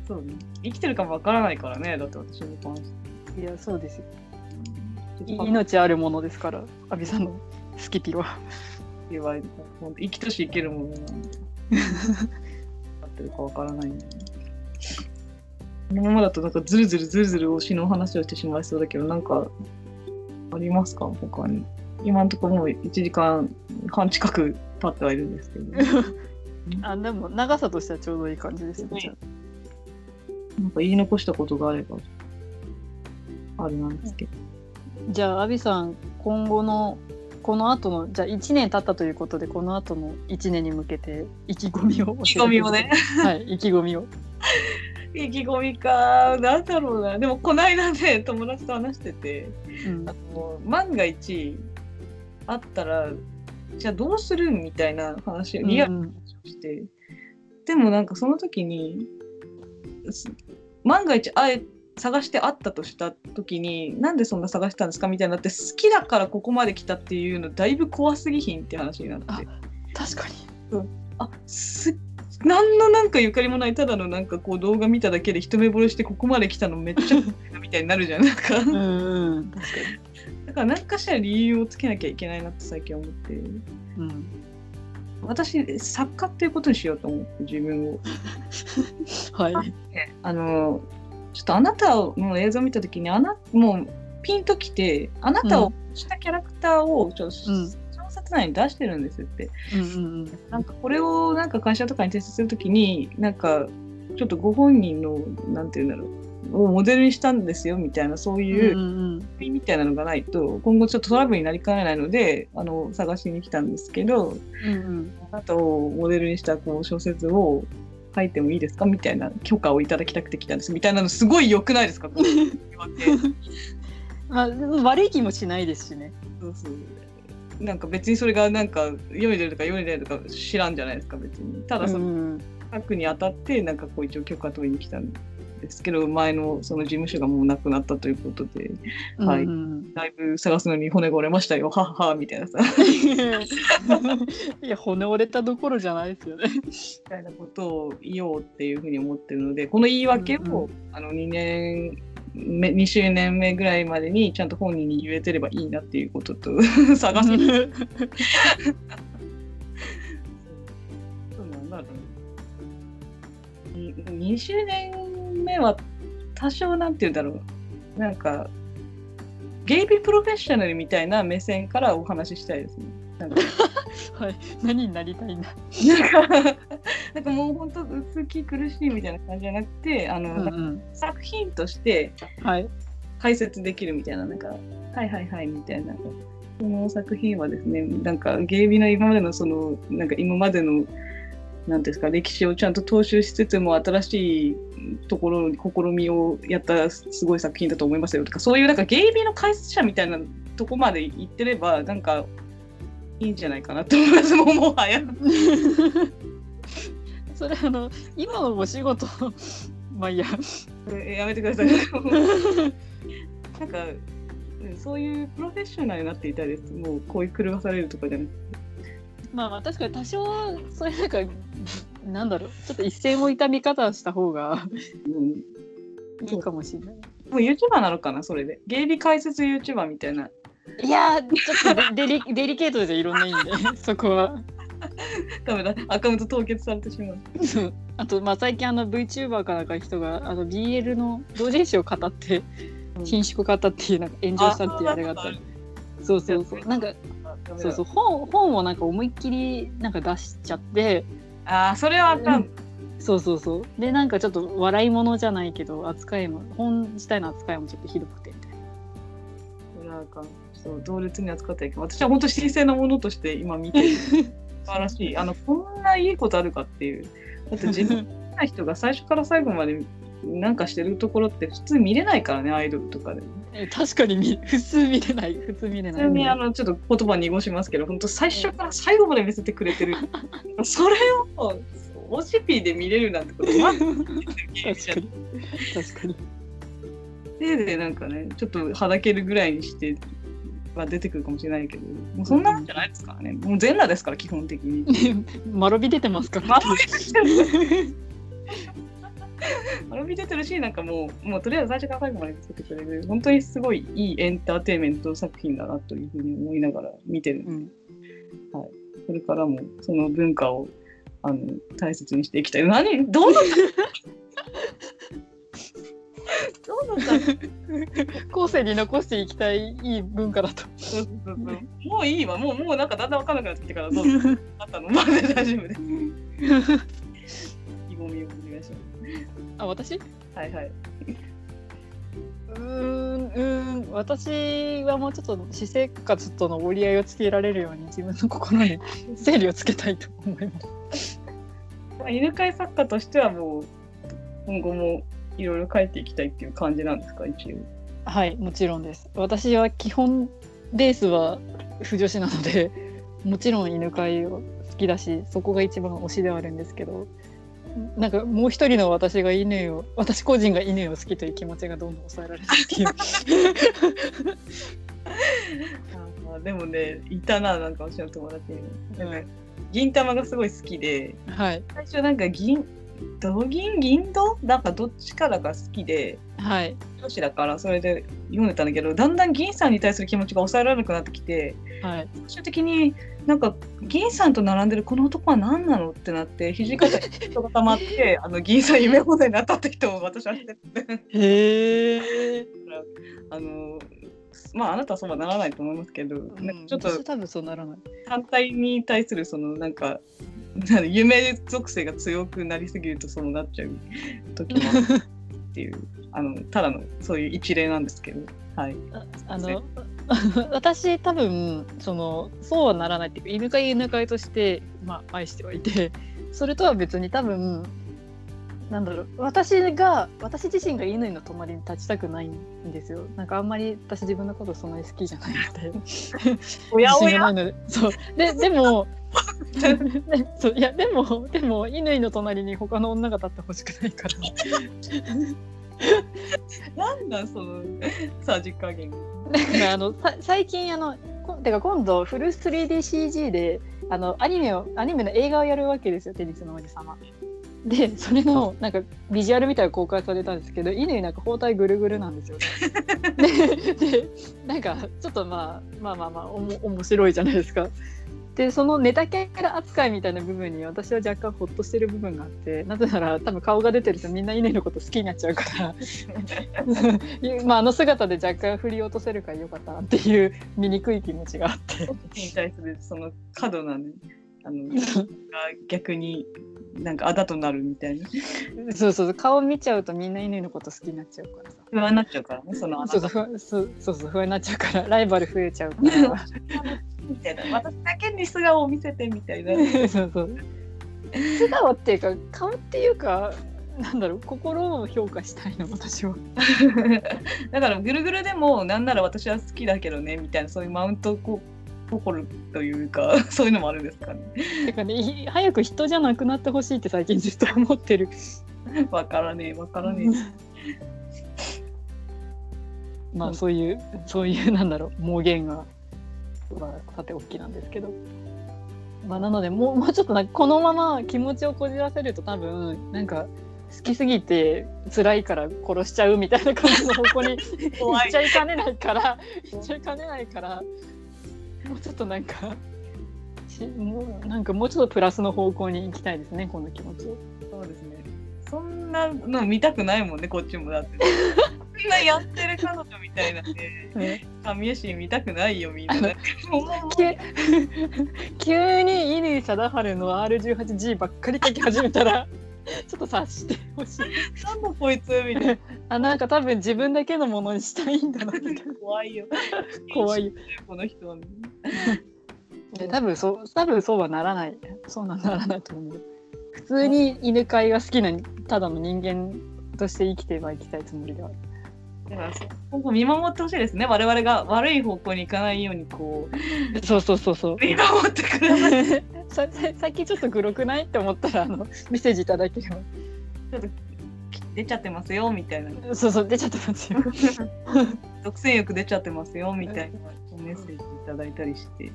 そうね。生きてるかもわからないからねだって私に関して。いやそうですよ。命あるものですから阿部さんのスキピは言われて本当生きとし生けるものなんでなってるかわからないんで、ね、このままだとなんかずるずるずるずる推しの話をしてしまいそうだけどなんかありますか？他に。今のところもう1時間半近く経ってはいるんですけど、あでも長さとしてはちょうどいい感じですね、じゃなんか言い残したことがあればあれなんですけど。あじゃあ阿部さん今後のこの後のじゃあ1年経ったということでこの後の1年に向けて意気込みを意気込みをね。はい意気込みを。意気込みか。なんだろうな。でもこの間ね友達と話しててうん。あの万が一あったらじゃあどうするみたいな話をリアルうんな話をして、でもなんかその時にす万が一あえ探してあったとした時になんでそんな探したんですかみたいになって好きだからここまで来たっていうのだいぶ怖すぎひんって話になって。あ確かに。あす何のなんかゆかりもない。ただのなんかこう動画見ただけで一目惚れしてここまで来たのめっちゃみたいになるじゃん。なんか。うんうん。確かだから何かしら理由をつけなきゃいけないなって最近思って。にうん。私作家っていうことにしようと思って自分を。はい。あのちょっとあなたの映像を見た時にあなもうピンときてあなたをしたキャラクターをちょっとうん小説内に出してるんですって、うんうんなんかこれをなんか会社とかに提出するときになんかちょっとご本人のなんていうんだろうをモデルにしたんですよみたいなそういううんうんみたいなのがないと今後ちょっとトラブルになりかねないのであの探しに来たんですけどうんうん。あなたをモデルにしたこう小説を書いてもいいですか？みたいな許可をいただきたくて来たんです。みたいなのすごい良くないですか？こう言われてまあ悪い気もしないですしね。そうそう。なんか別にそれがなんか読んでるとか読んでないとか知らんじゃないですか別に。ただそのうん。書くにあたってなんかこう一応許可取りに来たんですけど前のその事務所がもうなくなったということで、うん、はい、だいぶ探すのに骨折れましたよ。はっはみたいなさ。いや骨折れたどころじゃないですよね。みたいなことを言おうっていうふうに思ってるのでこの言い訳を、うんうん、あの2年目2周年目ぐらいまでにちゃんと本人に言えてればいいなっていうことと 探す2周年目は多少なんて言うんだろうなんかゲイビープロフェッショナルみたいな目線からお話ししたいですね。なんか はい、何になりたいんだ。なんか なんかもう本当薄き苦しいみたいな感じじゃなくてあの、うんうん、作品としてはい。解説できるみたいななんかはいはいはいみたいなこの作品はですねなんかゲイビの今までのそのなんか今までのなんていうんですか歴史をちゃんと踏襲しつつも新しいところに試みをやったすごい作品だと思いますよとかそういうなんかゲイビの解説者みたいなとこまで行ってればなんかいいんじゃないかなと思いますもうもはや。それあの今のお仕事まあいいや。えやめてください。なんかうんそういうプロフェッショナルになっていたいです。もうこういう狂わされるとかじゃなくて。まあまあ確かに多少そういうなんかなんだろうちょっと一線を置いた見方をした方がうんいいかもしれない。もう YouTuber なのかな、それで。ゲイビ解説 YouTuber みたいな。いやーちょっとデデリ デリケートでいろんな意味でそこは。ダメだ、アカウント凍結されてしまう。あと、まあ、最近あの VTuber かなんか人があの BL の同人誌を語って貧縮語ったっていうなんか炎上したっていうあれがあったりそうそうそうなんかそうそう本本をなんか思いっきりなんか出しちゃってああ、それはあかん。そうそうそうでなんかちょっと笑い物じゃないけど扱いも本自体の扱いもちょっとひどくてみたいなそれはあかん。そう、同列に扱ってはいけない。私は本当神聖なものとして今見てる。素晴らしい。あの、こんないいことあるかっていう。だって自分な人が最初から最後までなんかしてるところって普通見れないからね、アイドルとかで。え確かに見普通見れない普通見れない普通にあのちょっと言葉濁しますけど、本当最初から最後まで見せてくれてる。それをオシピで見れるなんてことまず確かに確かにせいでなんかね、ちょっとはだけるぐらいにしては出てくるかもしれないけど、もうそんなんじゃないですからね。もう全裸ですから、基本的に。まろび出てますからまろび出てる。まろび出てるし、なんかもう、もうとりあえず最初から最後まで見せてくれる、本当にすごいいいエンターテインメント作品だなというふうに思いながら見てるんですうんこれからもその文化をあの大切にしていきたい。何？どうなった？どうなった？後世に残していきたいいい文化だと。もういいわ。もうもうなんかだんだん分かんなくなってきてからどうぞ。あったの？まで大丈夫です。意気込みをお願いしまあ私？す。はいはい。うーんうーん私はもうちょっと私生活との折り合いをつけられるように自分の心に 整理をつけたいと思います。まあ犬飼作家としてはもう今後もいろいろ書いていきたいっていう感じなんですか？一応。はいもちろんです。私は基本ベースは不女子なので もちろん犬飼いを好きだしそこが一番推しではあるんですけどなんかもう一人の私が犬を私個人が犬を好きという気持ちがどんどん抑えられないっていう。あーでもねいたななんか私の友達にうん銀玉がすごい好きで。はい最初なんか銀銅銀銀銅なんかどっちかだか好きではい。女子だからそれで読んでたんだけどだんだん銀さんに対する気持ちが抑えられなくなってきてはい。最終的になんか銀さんと並んでるこの男は何なのってなって土方に人が溜まって あの銀さん夢放題になったって人を私は知っててへえ。あのまああなたはそうはならないと思いますけど、なんかちょっと私多分そうならない。反対に対するそのなんか夢属性が強くなりすぎるとそうなっちゃう時もっていう あのただのそういう一例なんですけど。はい。ああの 私多分そのそうはならないっていうか犬飼い犬飼いとして、まあ、愛してはいてそれとは別に多分なんだろう。私が私自身が乾の隣に立ちたくないんですよ。なんかあんまり私自分のことそんなに好きじゃないので。おやおや。ないので。そう。ででもね そういやでもでも乾の隣に他の女が立ってほしくないから。なんだそのさじ加減。だからあのさ最近あのこてか今度フル 3DCG であのアニメをアニメの映画をやるわけですよテニスの王子様。でそれのなんかビジュアルみたいなの公開されたんですけど乾なんか包帯ぐるぐるなんですよ。ででなんかちょっとまあまあまあまあおも面白いじゃないですか。でそのネタキャラ扱いみたいな部分に私は若干ホッとしてる部分があってなぜなら多分顔が出てるとみんな稲のこと好きになっちゃうから まああの姿で若干振り落とせるからよかったなっていう醜い気持ちがあって。に対するその過度なねあの が逆になんかあだとなるみたいな。そうそう顔見ちゃうとみんな稲のこと好きになっちゃうからさ。不安になっちゃうからねそのそうそうふそうそうそう不安になっちゃうから。ライバル増えちゃうから。みたいな私だけに素顔を見せてみたいな。そうそう。素顔っていうか顔っていうかなんだろう。心を評価したいの私は。だからぐるぐるでもなんなら私は好きだけどねみたいなそういうマウントこ心というかそういうのもあるんですかねてかね早く人じゃなくなってほしいって最近ずっと思ってるわからねえわからねえまあそういうそういうなんだろう妄言が、まあ、さておきなんですけど。まあ、なのでもうもうちょっとなこのまま気持ちをこじらせると多分なんか好きすぎて辛いから殺しちゃうみたいな感じの方向に行っちゃいかねないから行っちゃいかねないからもうちょっとなんかしもうなんかもうちょっとプラスの方向に行きたいですねこの気持ち。を。そうですね。そんなの見たくないもんねこっちもだって。そんなやってる彼女みたいなんでね神谷氏見たくないよみんな。急に乾貞治の R18G ばっかり書き始めたらちょっと察してほしい。なんだこいつみたいな あなんか多分自分だけのものにしたいんだなみたいな怖いよ怖いよ。この人はで多分そう多分そうはならないそうはならないと思う。普通に犬飼いが好きなただの人間として生きてはいきたいつもりではある。だからそ今後見守ってほしいですね。我々が悪い方向に行かないようにこう。そうそうそうそう。見守ってください。ささ最近ちょっとグロくない？って思ったらあのメッセージいただければ。出ちゃってますよみたいな。そうそう出ちゃってますよ。独占欲出ちゃってますよみたいな。メッセージいただいたりして、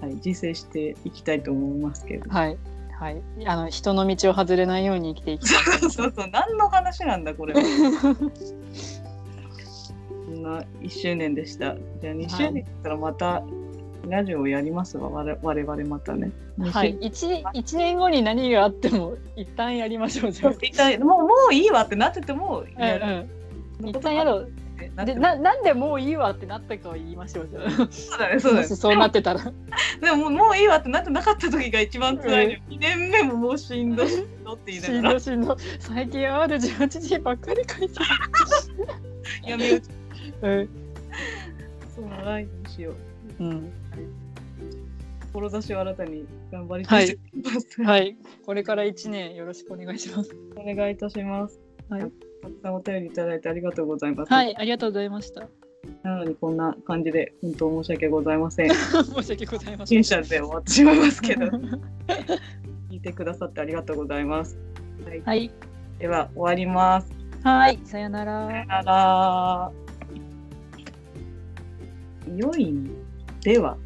はい、自制していきたいと思いますけど。はい。はい。あの人の道を外れないように生きていきたい。そうそうそう。何の話なんだこれ。は そんな1周年でしたじゃあ2周年だったらまたラジオをやりますわ我々またねはい。一一年後に何があっても一旦やりましょうじゃあ。一体もうもういいわってなっててもうんやるうん。一旦やろう。でなななんでもういいわってなったかを言いましょうじゃあ。そうだねそうだねそうなってたら。でももうもういいわってなってなかった時が一番辛いのよ、2年目ももうしんどいしんどって言いしなんがらどしんど。最近 R18G ばっかり書いて やめようる。そうないにしよううん。うん。志を新たに頑張りたいと思います、はい。これから一年よろしくお願いします。お願いいたしますはいたくさんお便りいただいてありがとうございます、はい、ありがとうございました。なのにこんな感じで本当申し訳ございません 申し訳ございません。陳謝で終わってしまいますけど 聞いてくださってありがとうございます、はいはい。では終わりますはい、さよならさよ。なら良いでは